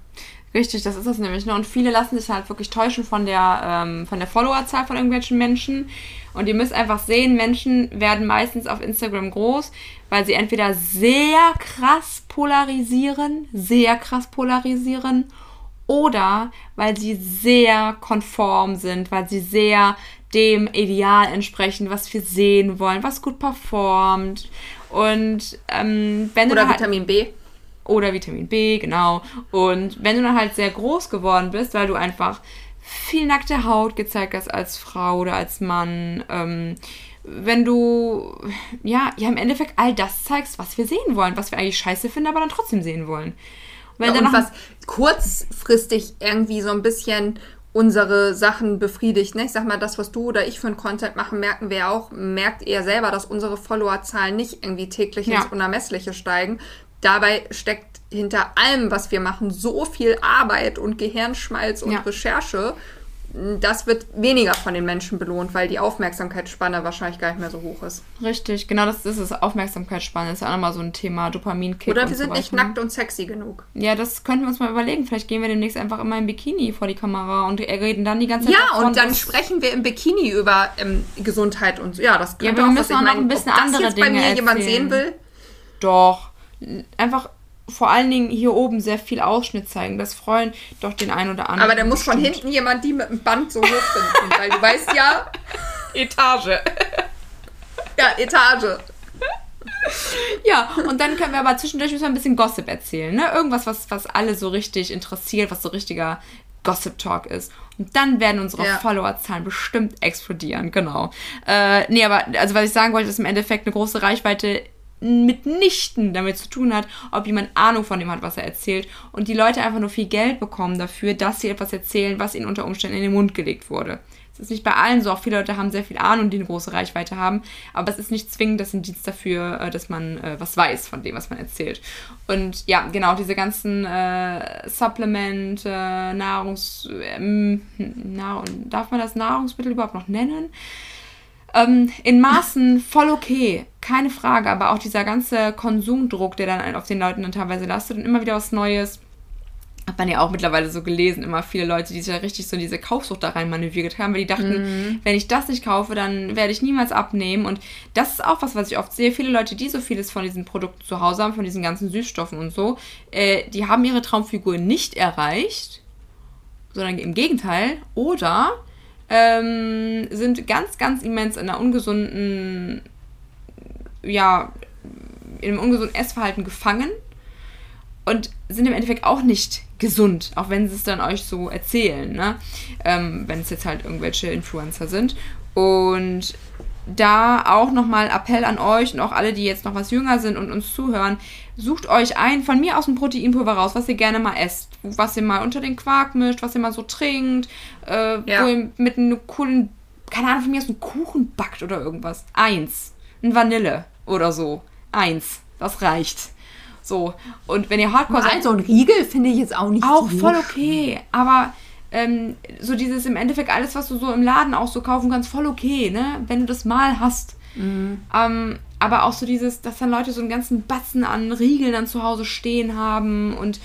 Richtig, das ist das nämlich. Ne? Und viele lassen sich halt wirklich täuschen von der, ähm, von der Followerzahl von irgendwelchen Menschen. Und ihr müsst einfach sehen, Menschen werden meistens auf Instagram groß, weil sie entweder sehr krass polarisieren, sehr krass polarisieren oder weil sie sehr konform sind, weil sie sehr dem Ideal entsprechen, was wir sehen wollen, was gut performt. Und ähm, wenn oder halt, Vitamin B. Oder Vitamin B, genau. Und wenn du dann halt sehr groß geworden bist, weil du einfach viel nackte Haut gezeigt hast als Frau oder als Mann, ähm, wenn du ja, ja im Endeffekt all das zeigst, was wir sehen wollen, was wir eigentlich scheiße finden, aber dann trotzdem sehen wollen. Weil ja, und was kurzfristig irgendwie so ein bisschen unsere Sachen befriedigt. Ne? Ich sag mal, das, was du oder ich für einen Content machen, merken wir auch, merkt ihr selber, dass unsere Followerzahlen nicht irgendwie täglich ja. ins Unermessliche steigen. Dabei steckt hinter allem, was wir machen, so viel Arbeit und Gehirnschmalz und ja. Recherche das wird weniger von den Menschen belohnt, weil die Aufmerksamkeitsspanne wahrscheinlich gar nicht mehr so hoch ist. Richtig, genau das ist es. Aufmerksamkeitsspanne ist ja auch nochmal so ein Thema, Dopaminkick. Oder wir sind so nicht nackt und sexy genug. Ja, das könnten wir uns mal überlegen. Vielleicht gehen wir demnächst einfach immer im Bikini vor die Kamera und reden dann die ganze Zeit. Ja, und dann sprechen wir im Bikini über ähm, Gesundheit und so. Ja, das könnte ja, wir auch, müssen auch noch ein bisschen ob das andere jetzt Dinge bei mir erzählen. jemand sehen will. Doch. Einfach vor allen Dingen hier oben sehr viel Ausschnitt zeigen. Das freuen doch den einen oder anderen. Aber da muss von hinten jemand die mit dem Band so hochbinden, weil du weißt ja. Etage. Ja, Etage. Ja, und dann können wir aber zwischendurch müssen wir ein bisschen Gossip erzählen, ne? Irgendwas, was, was alle so richtig interessiert, was so richtiger Gossip Talk ist. Und dann werden unsere Ja. Followerzahlen bestimmt explodieren, genau. Äh, nee, aber also was ich sagen wollte, ist im Endeffekt eine große Reichweite mitnichten damit zu tun hat, ob jemand Ahnung von dem hat, was er erzählt und die Leute einfach nur viel Geld bekommen dafür, dass sie etwas erzählen, was ihnen unter Umständen in den Mund gelegt wurde. Es ist nicht bei allen so, auch viele Leute haben sehr viel Ahnung, die eine große Reichweite haben, aber es ist nicht zwingend das Indiz dafür, äh, dass man äh, was weiß von dem, was man erzählt. Und ja, genau, diese ganzen äh, Supplement, äh, Nahrungs... Ähm, Nahr darf man das Nahrungsmittel überhaupt noch nennen? Ähm, in Maßen voll okay, keine Frage, aber auch dieser ganze Konsumdruck, der dann auf den Leuten dann teilweise lastet und immer wieder was Neues. Hat man ja auch mittlerweile so gelesen, immer viele Leute, die sich ja richtig so in diese Kaufsucht da rein manövriert haben, weil die dachten, wenn ich das nicht kaufe, dann werde ich niemals abnehmen. Und das ist auch was, was ich oft sehe. Viele Leute, die so vieles von diesen Produkten zu Hause haben, von diesen ganzen Süßstoffen und so, äh, die haben ihre Traumfigur nicht erreicht, sondern im Gegenteil. Oder ähm, sind ganz, ganz immens in einer ungesunden, ja, in einem ungesunden Essverhalten gefangen und sind im Endeffekt auch nicht gesund, auch wenn sie es dann euch so erzählen, ne? Ähm, wenn es jetzt halt irgendwelche Influencer sind. Und da auch nochmal Appell an euch und auch alle, die jetzt noch was jünger sind und uns zuhören, sucht euch ein, von mir aus ein Proteinpulver raus, was ihr gerne mal esst, was ihr mal unter den Quark mischt, was ihr mal so trinkt, äh, Ja. wo ihr mit einem coolen, keine Ahnung, von mir aus einen Kuchen backt oder irgendwas. Eins. Ein Vanille oder so. Eins. Das reicht. So. Und wenn ihr Hardcore seid, Also ein Riegel finde ich jetzt auch nicht auch so voll okay. Aber ähm, so dieses im Endeffekt alles, was du so im Laden auch so kaufen kannst, voll okay, ne? Wenn du das mal hast. Ähm, aber auch so dieses, dass dann Leute so einen ganzen Batzen an Riegeln dann zu Hause stehen haben und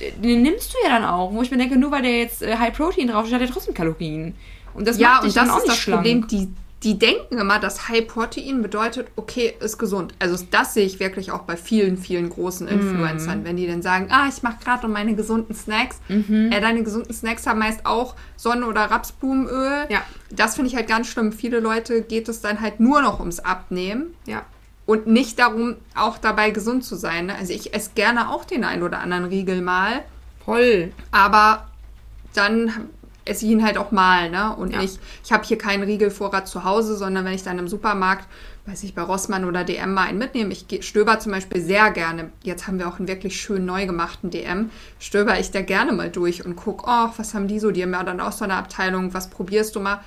äh, den nimmst du ja dann auch. Wo ich mir denke, nur weil der jetzt äh, High Protein draufsteht, hat der trotzdem Kalorien. Und das Ja, macht dich und dann das auch ist nicht das schlank. Problem. Die, die denken immer, dass High Protein bedeutet, okay, ist gesund. Also das sehe ich wirklich auch bei vielen, vielen großen Mhm. Influencern, wenn die dann sagen, ah, ich mache gerade um meine gesunden Snacks. Mhm. Äh, deine gesunden Snacks haben meist auch Sonnen- oder Rapsblumenöl. Ja. Das finde ich halt ganz schlimm. Viele Leute geht es dann halt nur noch ums Abnehmen Ja. und nicht darum, auch dabei gesund zu sein. ne? Also ich esse gerne auch den einen oder anderen Riegel mal. Voll. Aber dann esse ich ihn halt auch mal, ne? Und Ja. nicht, ich habe hier keinen Riegelvorrat zu Hause, sondern wenn ich dann im Supermarkt, weiß ich, bei Rossmann oder DM mal einen mitnehme, ich stöber zum Beispiel sehr gerne, jetzt haben wir auch einen wirklich schön neu gemachten DM, stöber ich da gerne mal durch und guck, oh, was haben die so? Die haben ja dann auch so eine Abteilung, was probierst du mal?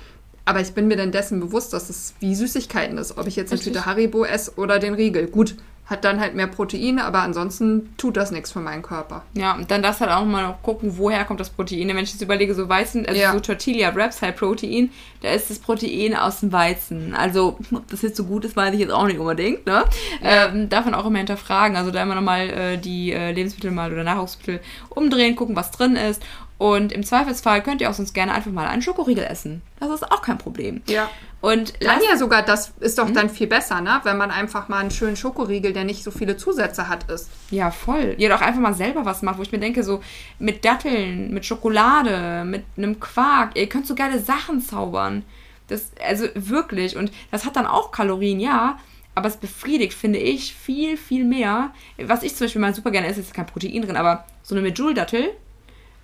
Aber ich bin mir dann dessen bewusst, dass es wie Süßigkeiten ist, ob ich jetzt eine. Tüte Haribo esse oder den Riegel. Gut, hat dann halt mehr Proteine, aber ansonsten tut das nichts für meinen Körper. Ja, und dann darfst du halt auch mal noch gucken, woher kommt das Protein. Wenn ich jetzt überlege, so Weizen, also Ja. so Tortilla Wraps, High Protein, da ist das Protein aus dem Weizen. Also, ob das jetzt so gut ist, weiß ich jetzt auch nicht unbedingt, ne? Ähm, darf man auch immer hinterfragen. Also da immer nochmal äh, die äh, Lebensmittel mal oder Nahrungsmittel umdrehen, gucken, was drin ist. Und im Zweifelsfall könnt ihr auch sonst gerne einfach mal einen Schokoriegel essen. Das ist auch kein Problem. Ja. Und Dann ja sogar, das ist Hm? doch dann viel besser, ne? Wenn man einfach mal einen schönen Schokoriegel, der nicht so viele Zusätze hat, isst. Ja, voll. Ja, doch einfach mal selber was macht, wo ich mir denke, so mit Datteln, mit Schokolade, mit einem Quark, ihr könnt so geile Sachen zaubern. Das, also wirklich. Und das hat dann auch Kalorien, ja. Aber es befriedigt, finde ich, viel, viel mehr. Was ich zum Beispiel mal super gerne esse, ist kein Protein drin, aber so eine Medjool-Dattel,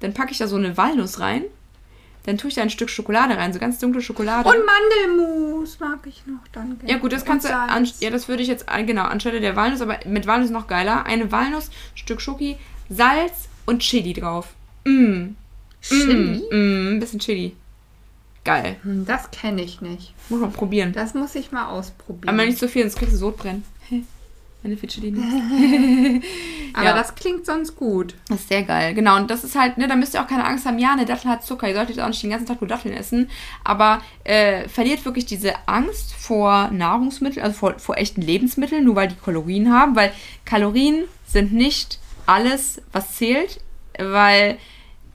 dann packe ich da so eine Walnuss rein, dann tue ich da ein Stück Schokolade rein, so ganz dunkle Schokolade. Und Mandelmus mag ich noch dann gerne. Ja gut, das kannst du, an, ja, das würde ich jetzt, genau, anstelle der Walnuss, aber mit Walnuss noch geiler. Eine Walnuss, Stück Schoki, Salz und Chili drauf. Mm. Chili? Mm, mm, ein bisschen Chili. Geil. Hm, Das kenne ich nicht. Muss man probieren. Das muss ich mal ausprobieren. Aber nicht so viel, sonst kriegst du Sodbrennen. Wenn du nimmst. Aber ja. das klingt sonst gut. Das ist sehr geil, genau. Und das ist halt, ne, da müsst ihr auch keine Angst haben, ja, eine Dattel hat Zucker, ihr solltet auch nicht den ganzen Tag nur Datteln essen. Aber äh, verliert wirklich diese Angst vor Nahrungsmitteln, also vor, vor echten Lebensmitteln, nur weil die Kalorien haben, weil Kalorien sind nicht alles, was zählt, weil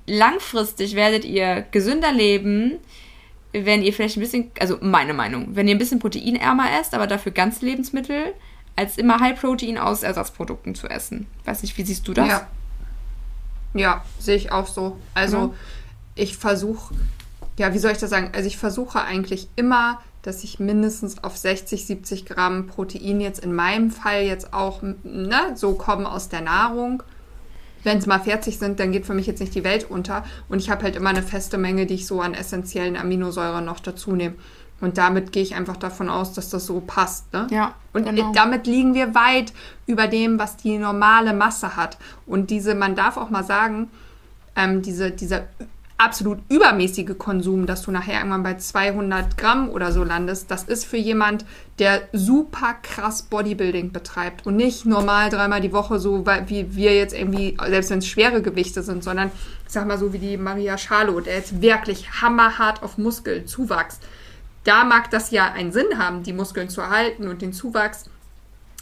langfristig werdet ihr gesünder leben, wenn ihr vielleicht ein bisschen, also meine Meinung, wenn ihr ein bisschen proteinärmer esst, aber dafür ganze Lebensmittel, als immer High Protein aus Ersatzprodukten zu essen. Weiß nicht, wie siehst du das? Ja, ja sehe ich auch so. Also Ja. ich versuche, ja, wie soll ich das sagen? Also ich versuche eigentlich immer, dass ich mindestens auf 60, 70 Gramm Protein jetzt in meinem Fall jetzt auch ne, so kommen aus der Nahrung. Wenn es mal 40 sind, dann geht für mich jetzt nicht die Welt unter. Und ich habe halt immer eine feste Menge, die ich so an essentiellen Aminosäuren noch dazu nehme. Und damit gehe ich einfach davon aus, dass das so passt. Ne? Ja, Und genau. damit liegen wir weit über dem, was die normale Masse hat. Und diese, man darf auch mal sagen, ähm, diese, dieser absolut übermäßige Konsum, dass du nachher irgendwann bei 200 Gramm oder so landest, das ist für jemand, der super krass Bodybuilding betreibt und nicht normal dreimal die Woche so, wie wir jetzt irgendwie, selbst wenn es schwere Gewichte sind, sondern ich sag mal so wie die Maria Schalow, der jetzt wirklich hammerhart auf Muskelzuwachs. Da mag das ja einen Sinn haben, die Muskeln zu erhalten und den Zuwachs.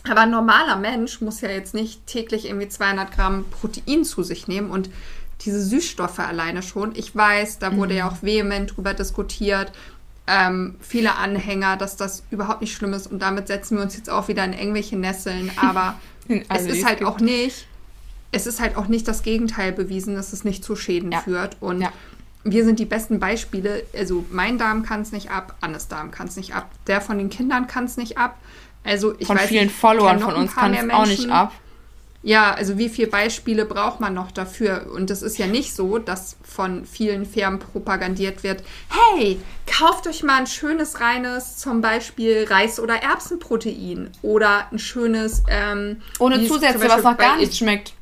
Aber ein normaler Mensch muss ja jetzt nicht täglich irgendwie 200 Gramm Protein zu sich nehmen und diese Süßstoffe alleine schon. Ich weiß, da wurde ja auch vehement drüber diskutiert. Ähm, viele Anhänger, dass das überhaupt nicht schlimm ist und damit setzen wir uns jetzt auch wieder in irgendwelche Nesseln. Aber es ist halt auch nicht, es ist halt auch nicht das Gegenteil bewiesen, dass es nicht zu Schäden Ja. führt. Und Ja. Wir sind die besten Beispiele. Also mein Darm kann es nicht ab, Annes Darm kann es nicht ab, der von den Kindern kann es nicht ab. Also ich von weiß vielen Followern von uns kann es auch nicht ab. Ja, also wie viele Beispiele braucht man noch dafür? Und es ist ja nicht so, dass von vielen Firmen propagandiert wird, hey, kauft euch mal ein schönes, reines, zum Beispiel Reis- oder Erbsenprotein oder ein schönes... Ähm, Ohne Zusätze, was noch gar nicht schmeckt.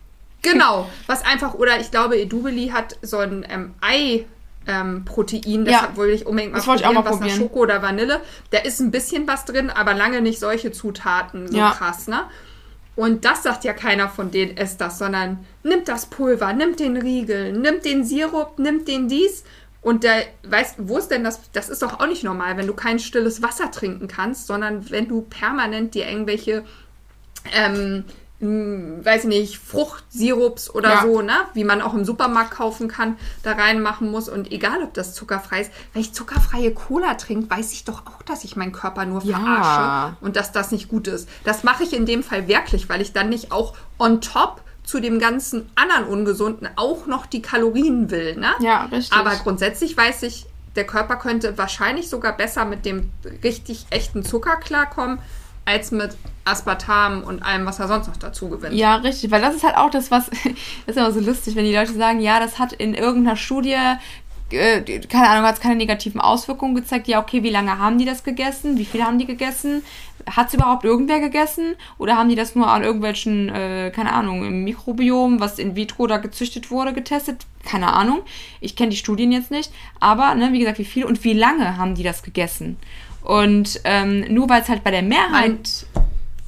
Genau, was einfach, oder ich glaube, Edubeli hat so ein ähm, Ei. Ähm, Protein, das Ja. wollte ich unbedingt mal Das wollte ich auch mal was nach probieren. Schoko oder Vanille. Da ist ein bisschen was drin, aber lange nicht solche Zutaten so Ja. krass, ne? Und das sagt ja keiner von denen, esst das, sondern nimmt das Pulver, nimmt den Riegel, nimmt den Sirup, nimmt den dies. Und der, weißt wo ist denn das? Das ist doch auch nicht normal, wenn du kein stilles Wasser trinken kannst, sondern wenn du permanent dir irgendwelche ähm, weiß ich nicht, Fruchtsirups oder Ja. so, ne? Wie man auch im Supermarkt kaufen kann, da reinmachen muss. Und egal, ob das zuckerfrei ist, wenn ich zuckerfreie Cola trinke, weiß ich doch auch, dass ich meinen Körper nur Ja. verarsche und dass das nicht gut ist. Das mache ich in dem Fall wirklich, weil ich dann nicht auch on top zu dem ganzen anderen Ungesunden auch noch die Kalorien will, ne? Ja, richtig. Aber grundsätzlich weiß ich, der Körper könnte wahrscheinlich sogar besser mit dem richtig echten Zucker klarkommen, als mit Aspartam und allem, was er sonst noch dazu gewinnt. Ja, richtig, weil das ist halt auch das, was, das ist immer so lustig, wenn die Leute sagen, ja, das hat in irgendeiner Studie, äh, keine Ahnung, hat es keine negativen Auswirkungen gezeigt. Ja, okay, wie lange haben die das gegessen? Wie viel haben die gegessen? Hat es überhaupt irgendwer gegessen? Oder haben die das nur an irgendwelchen, äh, keine Ahnung, im Mikrobiom, was in vitro da gezüchtet wurde, getestet? Keine Ahnung. Ich kenne die Studien jetzt nicht. Aber, ne, wie gesagt, wie viel und wie lange haben die das gegessen? Und ähm, nur weil es halt bei der Mehrheit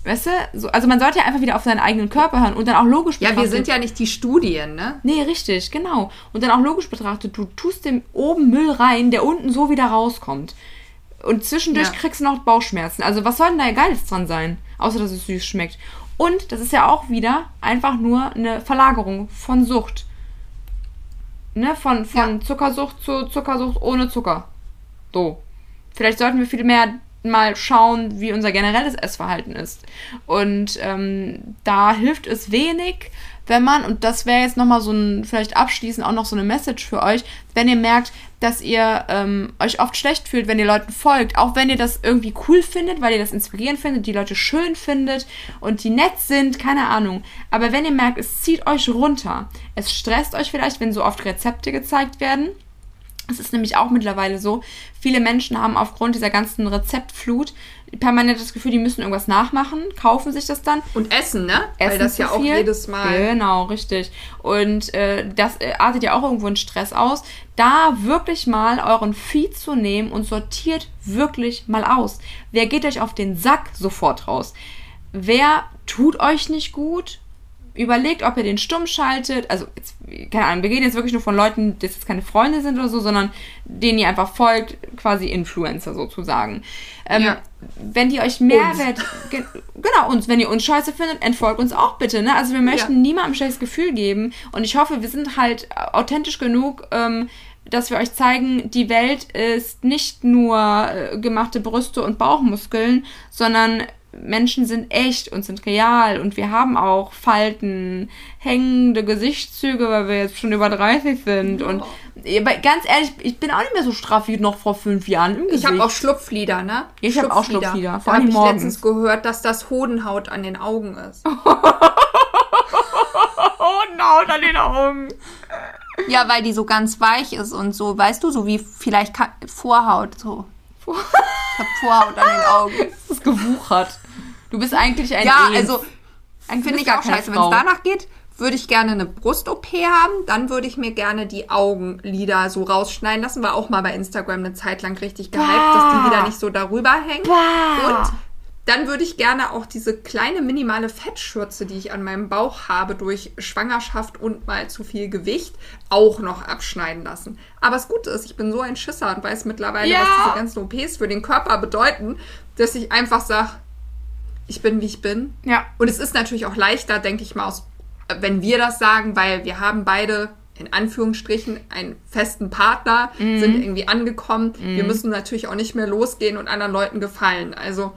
Weißt du? So, also man sollte ja einfach wieder auf seinen eigenen Körper hören und dann auch logisch Ja, wir betrachtet. sind ja nicht die Studien, ne? Nee, richtig, genau. Und dann auch logisch betrachtet, du tust dem oben Müll rein, der unten so wieder rauskommt. Und zwischendurch Ja. kriegst du noch Bauchschmerzen. Also was soll denn da Geiles dran sein? Außer, dass es süß schmeckt. Und das ist ja auch wieder einfach nur eine Verlagerung von Sucht. Ne? Von, von Zuckersucht zu Zuckersucht ohne Zucker. So. Vielleicht sollten wir viel mehr mal schauen, wie unser generelles Essverhalten ist. Und ähm, da hilft es wenig, wenn man, und das wäre jetzt nochmal so ein, vielleicht abschließend auch noch so eine Message für euch, wenn ihr merkt, dass ihr ähm, euch oft schlecht fühlt, wenn ihr Leuten folgt, auch wenn ihr das irgendwie cool findet, weil ihr das inspirierend findet, die Leute schön findet und die nett sind, keine Ahnung. Aber wenn ihr merkt, es zieht euch runter, es stresst euch vielleicht, wenn so oft Rezepte gezeigt werden, es ist nämlich auch mittlerweile so, viele Menschen haben aufgrund dieser ganzen Rezeptflut permanent das Gefühl, die müssen irgendwas nachmachen, kaufen sich das dann. Und essen, ne? Weil essen das zu ja auch viel. jedes Mal. Genau, richtig. Und äh, das äh, artet ja auch irgendwo in Stress aus. Da wirklich mal euren Feed zu nehmen und sortiert wirklich mal aus. Wer geht euch auf den Sack sofort raus? Wer tut euch nicht gut? Überlegt, ob ihr den stumm schaltet. Also, jetzt, keine Ahnung, wir reden jetzt wirklich nur von Leuten, die jetzt keine Freunde sind oder so, sondern denen ihr einfach folgt, quasi Influencer sozusagen. Ähm, Ja. Wenn die euch Mehrwert, ge genau uns, wenn ihr uns scheiße findet, entfolgt uns auch bitte. Ne? Also wir möchten Ja. niemandem ein schlechtes Gefühl geben und ich hoffe, wir sind halt authentisch genug, ähm, dass wir euch zeigen, die Welt ist nicht nur äh, gemachte Brüste und Bauchmuskeln, sondern Menschen sind echt und sind real und wir haben auch Falten, hängende Gesichtszüge, weil wir jetzt schon über 30 sind. Und ganz ehrlich, ich bin auch nicht mehr so straff wie noch vor fünf Jahren im Ich habe auch Schlupflider, ne? Ich habe auch Schlupflider. Vor allem ich letztens gehört, dass das Hodenhaut an den Augen ist. Hodenhaut an den Augen. Ja, weil die so ganz weich ist und so, weißt du, so wie vielleicht Vorhaut so. Ich hab Vorhaut an den Augen. Das ist gewuchert. Du bist eigentlich ein Ja, Elf. also finde ich auch scheiße. Wenn es danach geht, würde ich gerne eine Brust-OP haben. Dann würde ich mir gerne die Augenlider so rausschneiden lassen. War auch mal bei Instagram eine Zeit lang richtig gehypt, Bah. dass die wieder nicht so darüber hängen. Bah. Und dann würde ich gerne auch diese kleine minimale Fettschürze, die ich an meinem Bauch habe durch Schwangerschaft und mal zu viel Gewicht, auch noch abschneiden lassen. Aber das Gute ist, ich bin so ein Schisser und weiß mittlerweile, Ja. was diese ganzen OPs für den Körper bedeuten, dass ich einfach sage, ich bin, wie ich bin. Ja. Und es ist natürlich auch leichter, denke ich mal, aus, wenn wir das sagen, weil wir haben beide in Anführungsstrichen einen festen Partner, sind irgendwie angekommen. Wir müssen natürlich auch nicht mehr losgehen und anderen Leuten gefallen. Also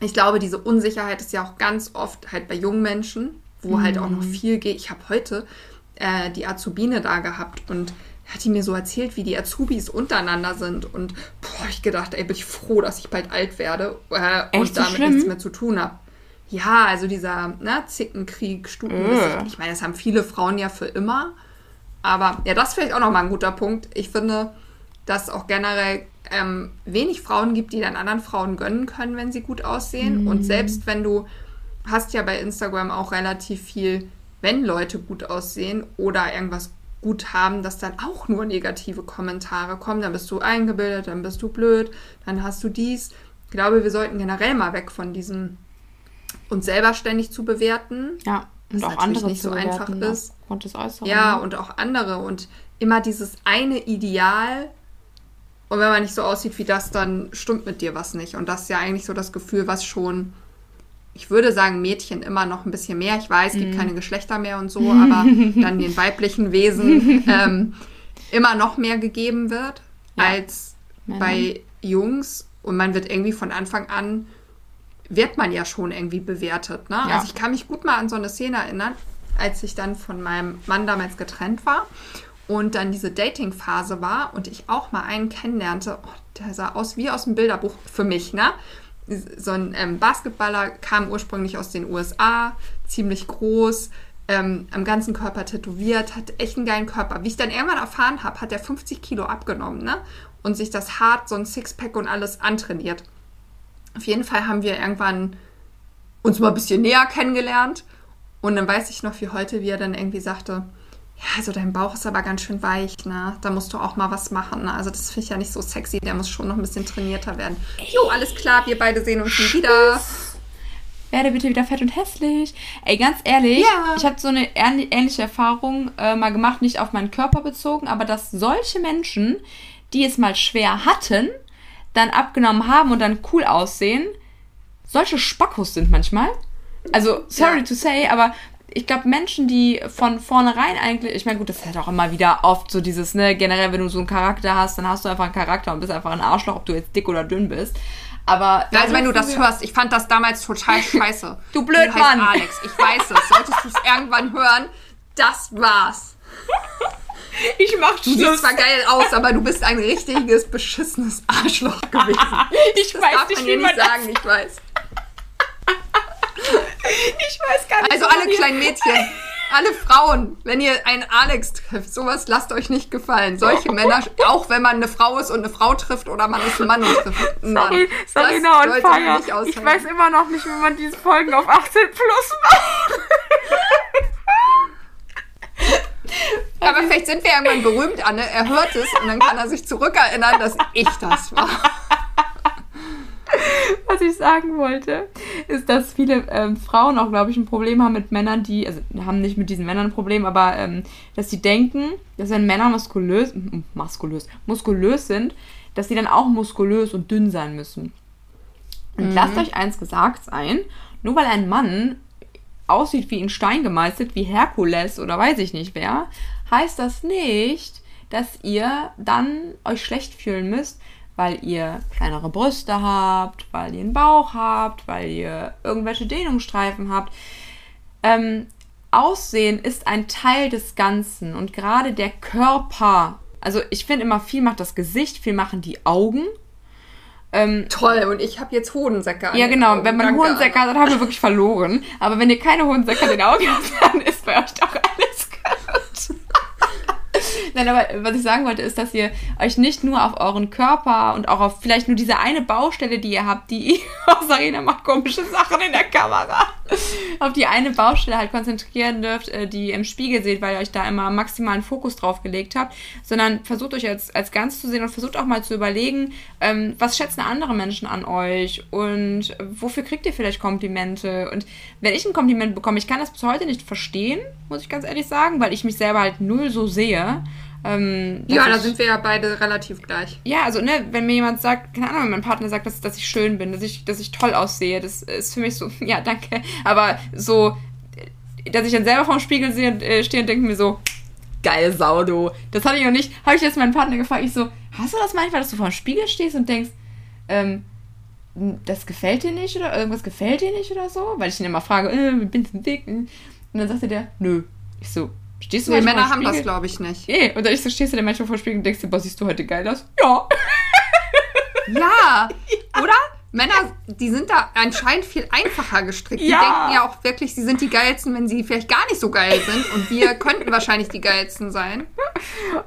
ich glaube, diese Unsicherheit ist ja auch ganz oft halt bei jungen Menschen, wo halt auch noch viel geht. Ich habe heute äh, die Azubine da gehabt und hat die mir so erzählt, wie die Azubis untereinander sind. Und boah, ich gedacht, ey, bin ich froh, dass ich bald alt werde äh, und so damit schlimm? nichts mehr zu tun habe. Ja, also dieser ne, Zickenkrieg, Stutenbesicht. Äh. Ich meine, das haben viele Frauen ja für immer. Aber ja, das ist vielleicht auch nochmal ein guter Punkt. Ich finde, dass es auch generell ähm, wenig Frauen gibt, die dann anderen Frauen gönnen können, wenn sie gut aussehen. Und selbst wenn du hast ja bei Instagram auch relativ viel, wenn Leute gut aussehen oder irgendwas gut haben, dass dann auch nur negative Kommentare kommen. Dann bist du eingebildet, dann bist du blöd, dann hast du dies. Ich glaube, wir sollten generell mal weg von diesem uns selber ständig zu bewerten. Ja. Und Was auch andere nicht zu so einfach bewerten, ist. aufgrund des Äußeren. Ja, und auch andere und immer dieses eine Ideal. Und wenn man nicht so aussieht wie das, dann stimmt mit dir was nicht. Und das ist ja eigentlich so das Gefühl, was schon, ich würde sagen, Mädchen immer noch ein bisschen mehr. Ich weiß, es gibt keine Geschlechter mehr und so, aber dann den weiblichen Wesen ähm, immer noch mehr gegeben wird Ja. als Männern. bei Jungs. Und man wird irgendwie von Anfang an, wird man ja schon irgendwie bewertet. Ne? Ja. Also ich kann mich gut mal an so eine Szene erinnern, als ich dann von meinem Mann damals getrennt war und dann diese Dating-Phase war und ich auch mal einen kennenlernte. Oh, der sah aus wie aus dem Bilderbuch für mich, ne? So ein ähm, Basketballer kam ursprünglich aus den USA, ziemlich groß, ähm, am ganzen Körper tätowiert, hat echt einen geilen Körper. Wie ich dann irgendwann erfahren habe, hat er 50 Kilo abgenommen, ne? Und sich das hart, so ein Sixpack und alles antrainiert. Auf jeden Fall haben wir irgendwann uns mal ein bisschen näher kennengelernt. Und dann weiß ich noch wie heute, wie er dann irgendwie sagte, ja, also dein Bauch ist aber ganz schön weich, ne? Da musst du auch mal was machen. Ne? Also das finde ich ja nicht so sexy, der muss schon noch ein bisschen trainierter werden. Jo, alles klar, wir beide sehen uns nie wieder. Werde bitte wieder fett und hässlich. Ey, ganz ehrlich, Ja. ich habe so eine ähn- ähnliche Erfahrung äh, mal gemacht, nicht auf meinen Körper bezogen, aber dass solche Menschen, die es mal schwer hatten, dann abgenommen haben und dann cool aussehen, solche Spackos sind manchmal. Also, sorry Ja. to say, aber ich glaube, Menschen, die von vornherein eigentlich, ich meine, gut, das ist halt auch immer wieder oft so dieses, ne, generell, wenn du so einen Charakter hast, dann hast du einfach einen Charakter und bist einfach ein Arschloch, ob du jetzt dick oder dünn bist. Aber also wenn du das hörst, ich fand das damals total scheiße. Du blöd, heißt Mann. Alex, ich weiß es. Solltest du es irgendwann hören, das war's. ich mach Du siehst zwar geil aus, aber du bist ein richtiges, beschissenes Arschloch gewesen. Ich Das weiß darf nicht, man wie dir man nicht sagen, ich weiß. Ich weiß gar nicht. Also alle kleinen Mädchen, alle Frauen, wenn ihr einen Alex trifft, sowas lasst euch nicht gefallen. Solche Männer, auch wenn man eine Frau ist und eine Frau trifft oder man ist ein Mann und trifft einen Mann. Sorry, sorry, no sollte man fire. nicht aushalten. Ich weiß immer noch nicht, wie man diese Folgen auf 18 plus macht. Aber vielleicht sind wir irgendwann berühmt, Anne. Er hört es und dann kann er sich zurückerinnern, dass ich das war. Was ich sagen wollte, ist, dass viele ähm, Frauen auch, glaube ich, ein Problem haben mit Männern, die, also haben nicht mit diesen Männern ein Problem, aber ähm, dass sie denken, dass wenn Männer muskulös, muskulös, muskulös sind, dass sie dann auch muskulös und dünn sein müssen. Und lasst euch eins gesagt sein, nur weil ein Mann aussieht wie in Stein gemeißelt, wie Herkules oder weiß ich nicht wer, heißt das nicht, dass ihr dann euch schlecht fühlen müsst, weil ihr kleinere Brüste habt, weil ihr einen Bauch habt, weil ihr irgendwelche Dehnungsstreifen habt. Ähm, Aussehen ist ein Teil des Ganzen und gerade der Körper, also ich finde immer, viel macht das Gesicht, viel machen die Augen. Ähm, Toll, und ich habe jetzt Hodensäcke an. Ja, genau, wenn man Hodensäcke hat, dann haben wir wirklich verloren. Aber wenn ihr keine Hodensäcke an den Augen habt, dann ist bei euch doch alles. Nein, aber was ich sagen wollte, ist, dass ihr euch nicht nur auf euren Körper und auch auf vielleicht nur diese eine Baustelle, die ihr habt, die Sarina macht komische Sachen in der Kamera, auf die eine Baustelle halt konzentrieren dürft, äh, die ihr im Spiegel seht, weil ihr euch da immer maximalen Fokus drauf gelegt habt, sondern versucht euch als, als ganz zu sehen und versucht auch mal zu überlegen, ähm, was schätzen andere Menschen an euch und wofür kriegt ihr vielleicht Komplimente und wenn ich ein Kompliment bekomme, ich kann das bis heute nicht verstehen, muss ich ganz ehrlich sagen, weil ich mich selber halt null so sehe. Ähm, ja, da sind wir ja beide relativ gleich. Ja, also, ne, wenn mir jemand sagt, keine Ahnung, wenn mein Partner sagt, dass, dass ich schön bin, dass ich, dass ich toll aussehe, das ist für mich so, ja, danke. Aber so, dass ich dann selber vorm Spiegel sehe, äh, stehe und denke mir so, geil Sau, du. Das hatte ich noch nicht. Habe ich jetzt meinen Partner gefragt, ich so, hast du das manchmal, dass du vor dem Spiegel stehst und denkst, ähm, das gefällt dir nicht oder irgendwas gefällt dir nicht oder so? Weil ich ihn immer frage, äh, bin du dick? Und dann sagte der, nö. Ich so, Stehst du nee, Männer haben das, glaube ich, nicht. Nee, und dann so, stehst du der manchmal vor Spiegel und denkst dir, boah, siehst du heute geil aus? Ja. ja, oder? Männer, die sind da anscheinend viel einfacher gestrickt. Ja. Die denken ja auch wirklich, sie sind die geilsten, wenn sie vielleicht gar nicht so geil sind. Und wir könnten wahrscheinlich die geilsten sein.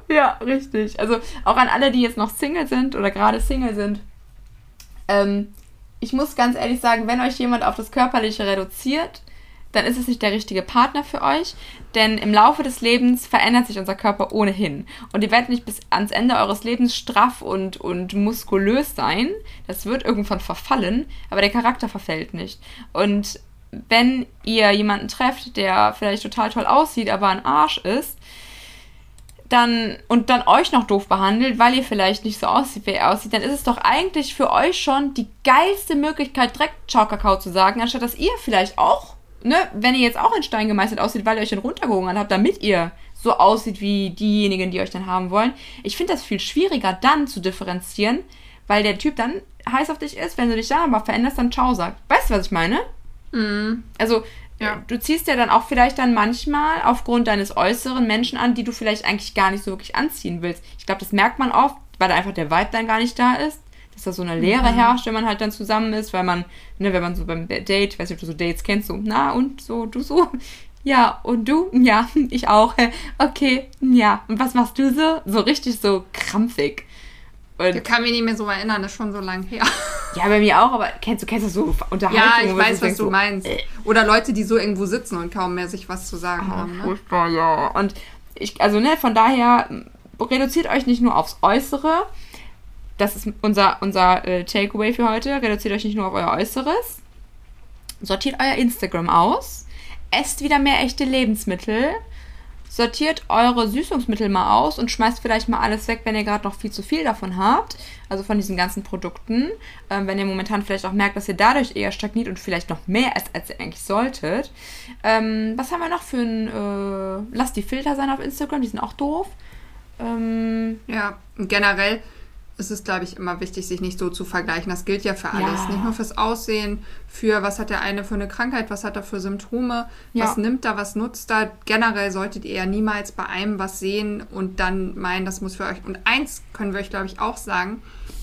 Ja, richtig. Also auch an alle, die jetzt noch Single sind oder gerade Single sind. Ähm, ich muss ganz ehrlich sagen, wenn euch jemand auf das Körperliche reduziert, dann ist es nicht der richtige Partner für euch, denn im Laufe des Lebens verändert sich unser Körper ohnehin. Und ihr werdet nicht bis ans Ende eures Lebens straff und, und muskulös sein. Das wird irgendwann verfallen, aber der Charakter verfällt nicht. Und wenn ihr jemanden trefft, der vielleicht total toll aussieht, aber ein Arsch ist, dann und dann euch noch doof behandelt, weil ihr vielleicht nicht so aussieht, wie er aussieht, dann ist es doch eigentlich für euch schon die geilste Möglichkeit, direkt Ciao Kakao zu sagen, anstatt dass ihr vielleicht auch ne, wenn ihr jetzt auch in Stein gemeißelt aussieht, weil ihr euch den runtergehungert habt, damit ihr so aussieht wie diejenigen, die euch dann haben wollen. Ich finde das viel schwieriger dann zu differenzieren, weil der Typ dann heiß auf dich ist, wenn du dich dann aber veränderst, dann ciao sagt. Weißt du, was ich meine? Mhm. Also, ja. du ziehst ja dann auch vielleicht dann manchmal aufgrund deines Äußeren Menschen an, die du vielleicht eigentlich gar nicht so wirklich anziehen willst. Ich glaube, das merkt man oft, weil da einfach der Vibe dann gar nicht da ist dass da so eine Leere mhm. herrscht, wenn man halt dann zusammen ist, weil man, ne, wenn man so beim Date, weiß nicht, ob du so Dates kennst, so, na und so, du so, ja, und du? Ja, ich auch. Okay, ja. Und was machst du so? So richtig so krampfig. Und ich kann mich nicht mehr so erinnern, das ist schon so lang her. Ja, bei mir auch, aber kennst du kennst das so Unterhaltungen? Ja, ich weiß, was du so, meinst. Äh. Oder Leute, die so irgendwo sitzen und kaum mehr sich was zu sagen oh, haben. Ne? Furchtbar, ja. Und ich, also ne, von daher reduziert euch nicht nur aufs Äußere, das ist unser, unser äh, Takeaway für heute. Reduziert euch nicht nur auf euer Äußeres. Sortiert euer Instagram aus. Esst wieder mehr echte Lebensmittel. Sortiert eure Süßungsmittel mal aus und schmeißt vielleicht mal alles weg, wenn ihr gerade noch viel zu viel davon habt. Also von diesen ganzen Produkten. Ähm, wenn ihr momentan vielleicht auch merkt, dass ihr dadurch eher stagniert und vielleicht noch mehr esst, als ihr eigentlich solltet. Ähm, was haben wir noch für ein. Äh, lasst die Filter sein auf Instagram, die sind auch doof. Ähm, ja, generell ist es, glaube ich, immer wichtig, sich nicht so zu vergleichen. Das gilt ja für alles. Ja. Nicht nur fürs Aussehen, für was hat der eine für eine Krankheit, was hat er für Symptome, ja. was nimmt er, was nutzt er. Generell solltet ihr ja niemals bei einem was sehen und dann meinen, das muss für euch. Und eins können wir euch, glaube ich, auch sagen.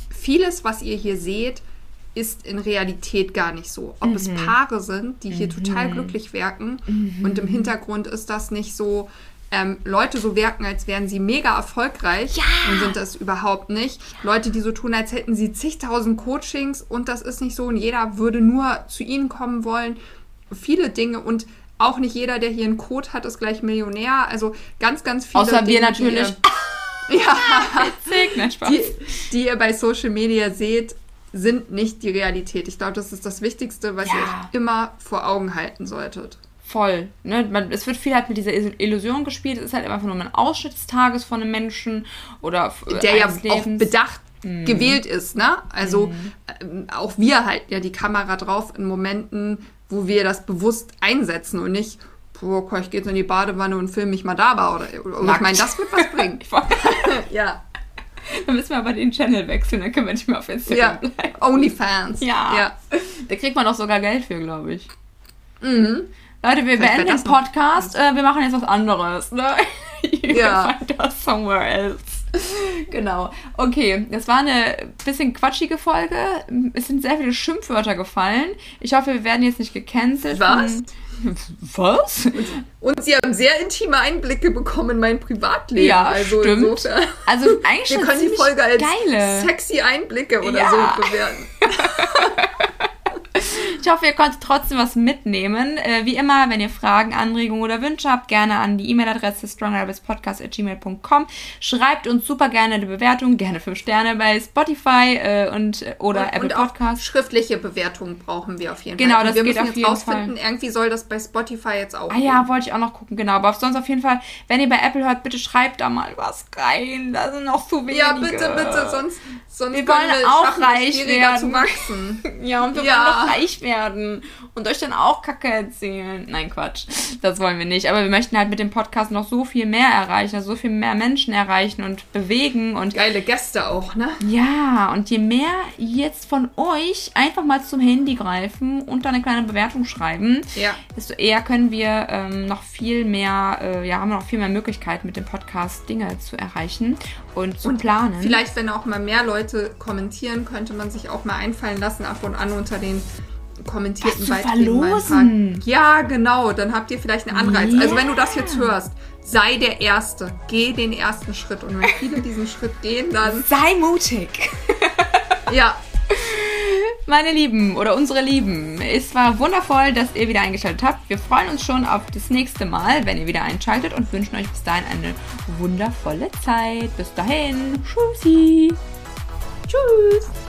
Vieles, was ihr hier seht, ist in Realität gar nicht so. Ob mhm. es Paare sind, die hier mhm. total glücklich wirken mhm. und im Hintergrund ist das nicht so, ähm, Leute so wirken, als wären sie mega erfolgreich ja. und sind das überhaupt nicht. Leute, die so tun, als hätten sie zigtausend Coachings und das ist nicht so und jeder würde nur zu ihnen kommen wollen. Viele Dinge und auch nicht jeder, der hier einen Code hat, ist gleich Millionär. Also ganz, ganz viele. Außer Dinge, wir natürlich. Die ihr, ja, Witzig, Spaß. Die, die ihr bei Social Media seht, sind nicht die Realität. Ich glaube, das ist das Wichtigste, was ja. ihr euch immer vor Augen halten solltet voll. Ne? Man, es wird viel halt mit dieser Illusion gespielt. Es ist halt einfach nur ein Ausschnitt des Tages von einem Menschen oder der ja Lebens. auch bedacht mhm. gewählt ist. Ne? Also mhm. auch wir halten ja die Kamera drauf in Momenten, wo wir das bewusst einsetzen und nicht boah, ich gehe jetzt in die Badewanne und filme mich mal da oder, oder ich meine, das wird was bringen. ja. Dann müssen wir aber den Channel wechseln, dann können wir nicht mehr auf Instagram Ja, bleiben. Onlyfans. Ja. ja. Da kriegt man auch sogar Geld für, glaube ich. Mhm. Leute, wir Vielleicht beenden den Podcast. Äh, wir machen jetzt was anderes. Ne? You Ja. find us somewhere else. Genau. Okay, das war eine bisschen quatschige Folge. Es sind sehr viele Schimpfwörter gefallen. Ich hoffe, wir werden jetzt nicht gecancelt. Was? Was? Und sie haben sehr intime Einblicke bekommen in mein Privatleben. Ja, also stimmt. insofern. Also eigentlich Wir können die Folge als geile. sexy Einblicke oder Ja. so bewerten. Ich hoffe, ihr konntet trotzdem was mitnehmen. Äh, wie immer, wenn ihr Fragen, Anregungen oder Wünsche habt, gerne an die E-Mail-Adresse strongerhabitspodcast.gmail.com. Schreibt uns super gerne eine Bewertung, gerne 5 Sterne bei Spotify äh, und oder und, Apple und auch Podcast. schriftliche Bewertungen brauchen wir auf jeden Genau, Fall. Und das wir geht müssen auf jetzt rausfinden, irgendwie soll das bei Spotify jetzt auch. Ah ja, wollte ich auch noch gucken, genau. Aber sonst auf jeden Fall, wenn ihr bei Apple hört, bitte schreibt da mal was rein. Da sind noch zu wenige. Ja, bitte, bitte, sonst, sonst Wir wollen auch wir reich schwieriger werden. zu wachsen. Ja, und wir Ja. wollen doch reich werden und euch dann auch Kacke erzählen. Nein, Quatsch. Das wollen wir nicht. Aber wir möchten halt mit dem Podcast noch so viel mehr erreichen, also so viel mehr Menschen erreichen und bewegen und Geile Gäste auch, ne? ja, und je mehr jetzt von euch einfach mal zum Handy greifen und dann eine kleine Bewertung schreiben, Ja. desto eher können wir ähm, noch viel mehr, äh, ja, haben wir noch viel mehr Möglichkeiten mit dem Podcast Dinge zu erreichen und zu planen. Vielleicht, wenn auch mal mehr Leute kommentieren, könnte man sich auch mal einfallen lassen, ab und an unter den kommentierten Was Beiträgen verlosen. Ja, genau. Dann habt ihr vielleicht einen Anreiz. Also wenn du das jetzt hörst, sei der Erste. Geh den ersten Schritt. Und wenn viele diesen Schritt gehen, dann Sei mutig. ja. Meine Lieben oder unsere Lieben, es war wundervoll, dass ihr wieder eingeschaltet habt. Wir freuen uns schon auf das nächste Mal, wenn ihr wieder einschaltet und wünschen euch bis dahin eine wundervolle Zeit. Bis dahin, tschüssi. Tschüss.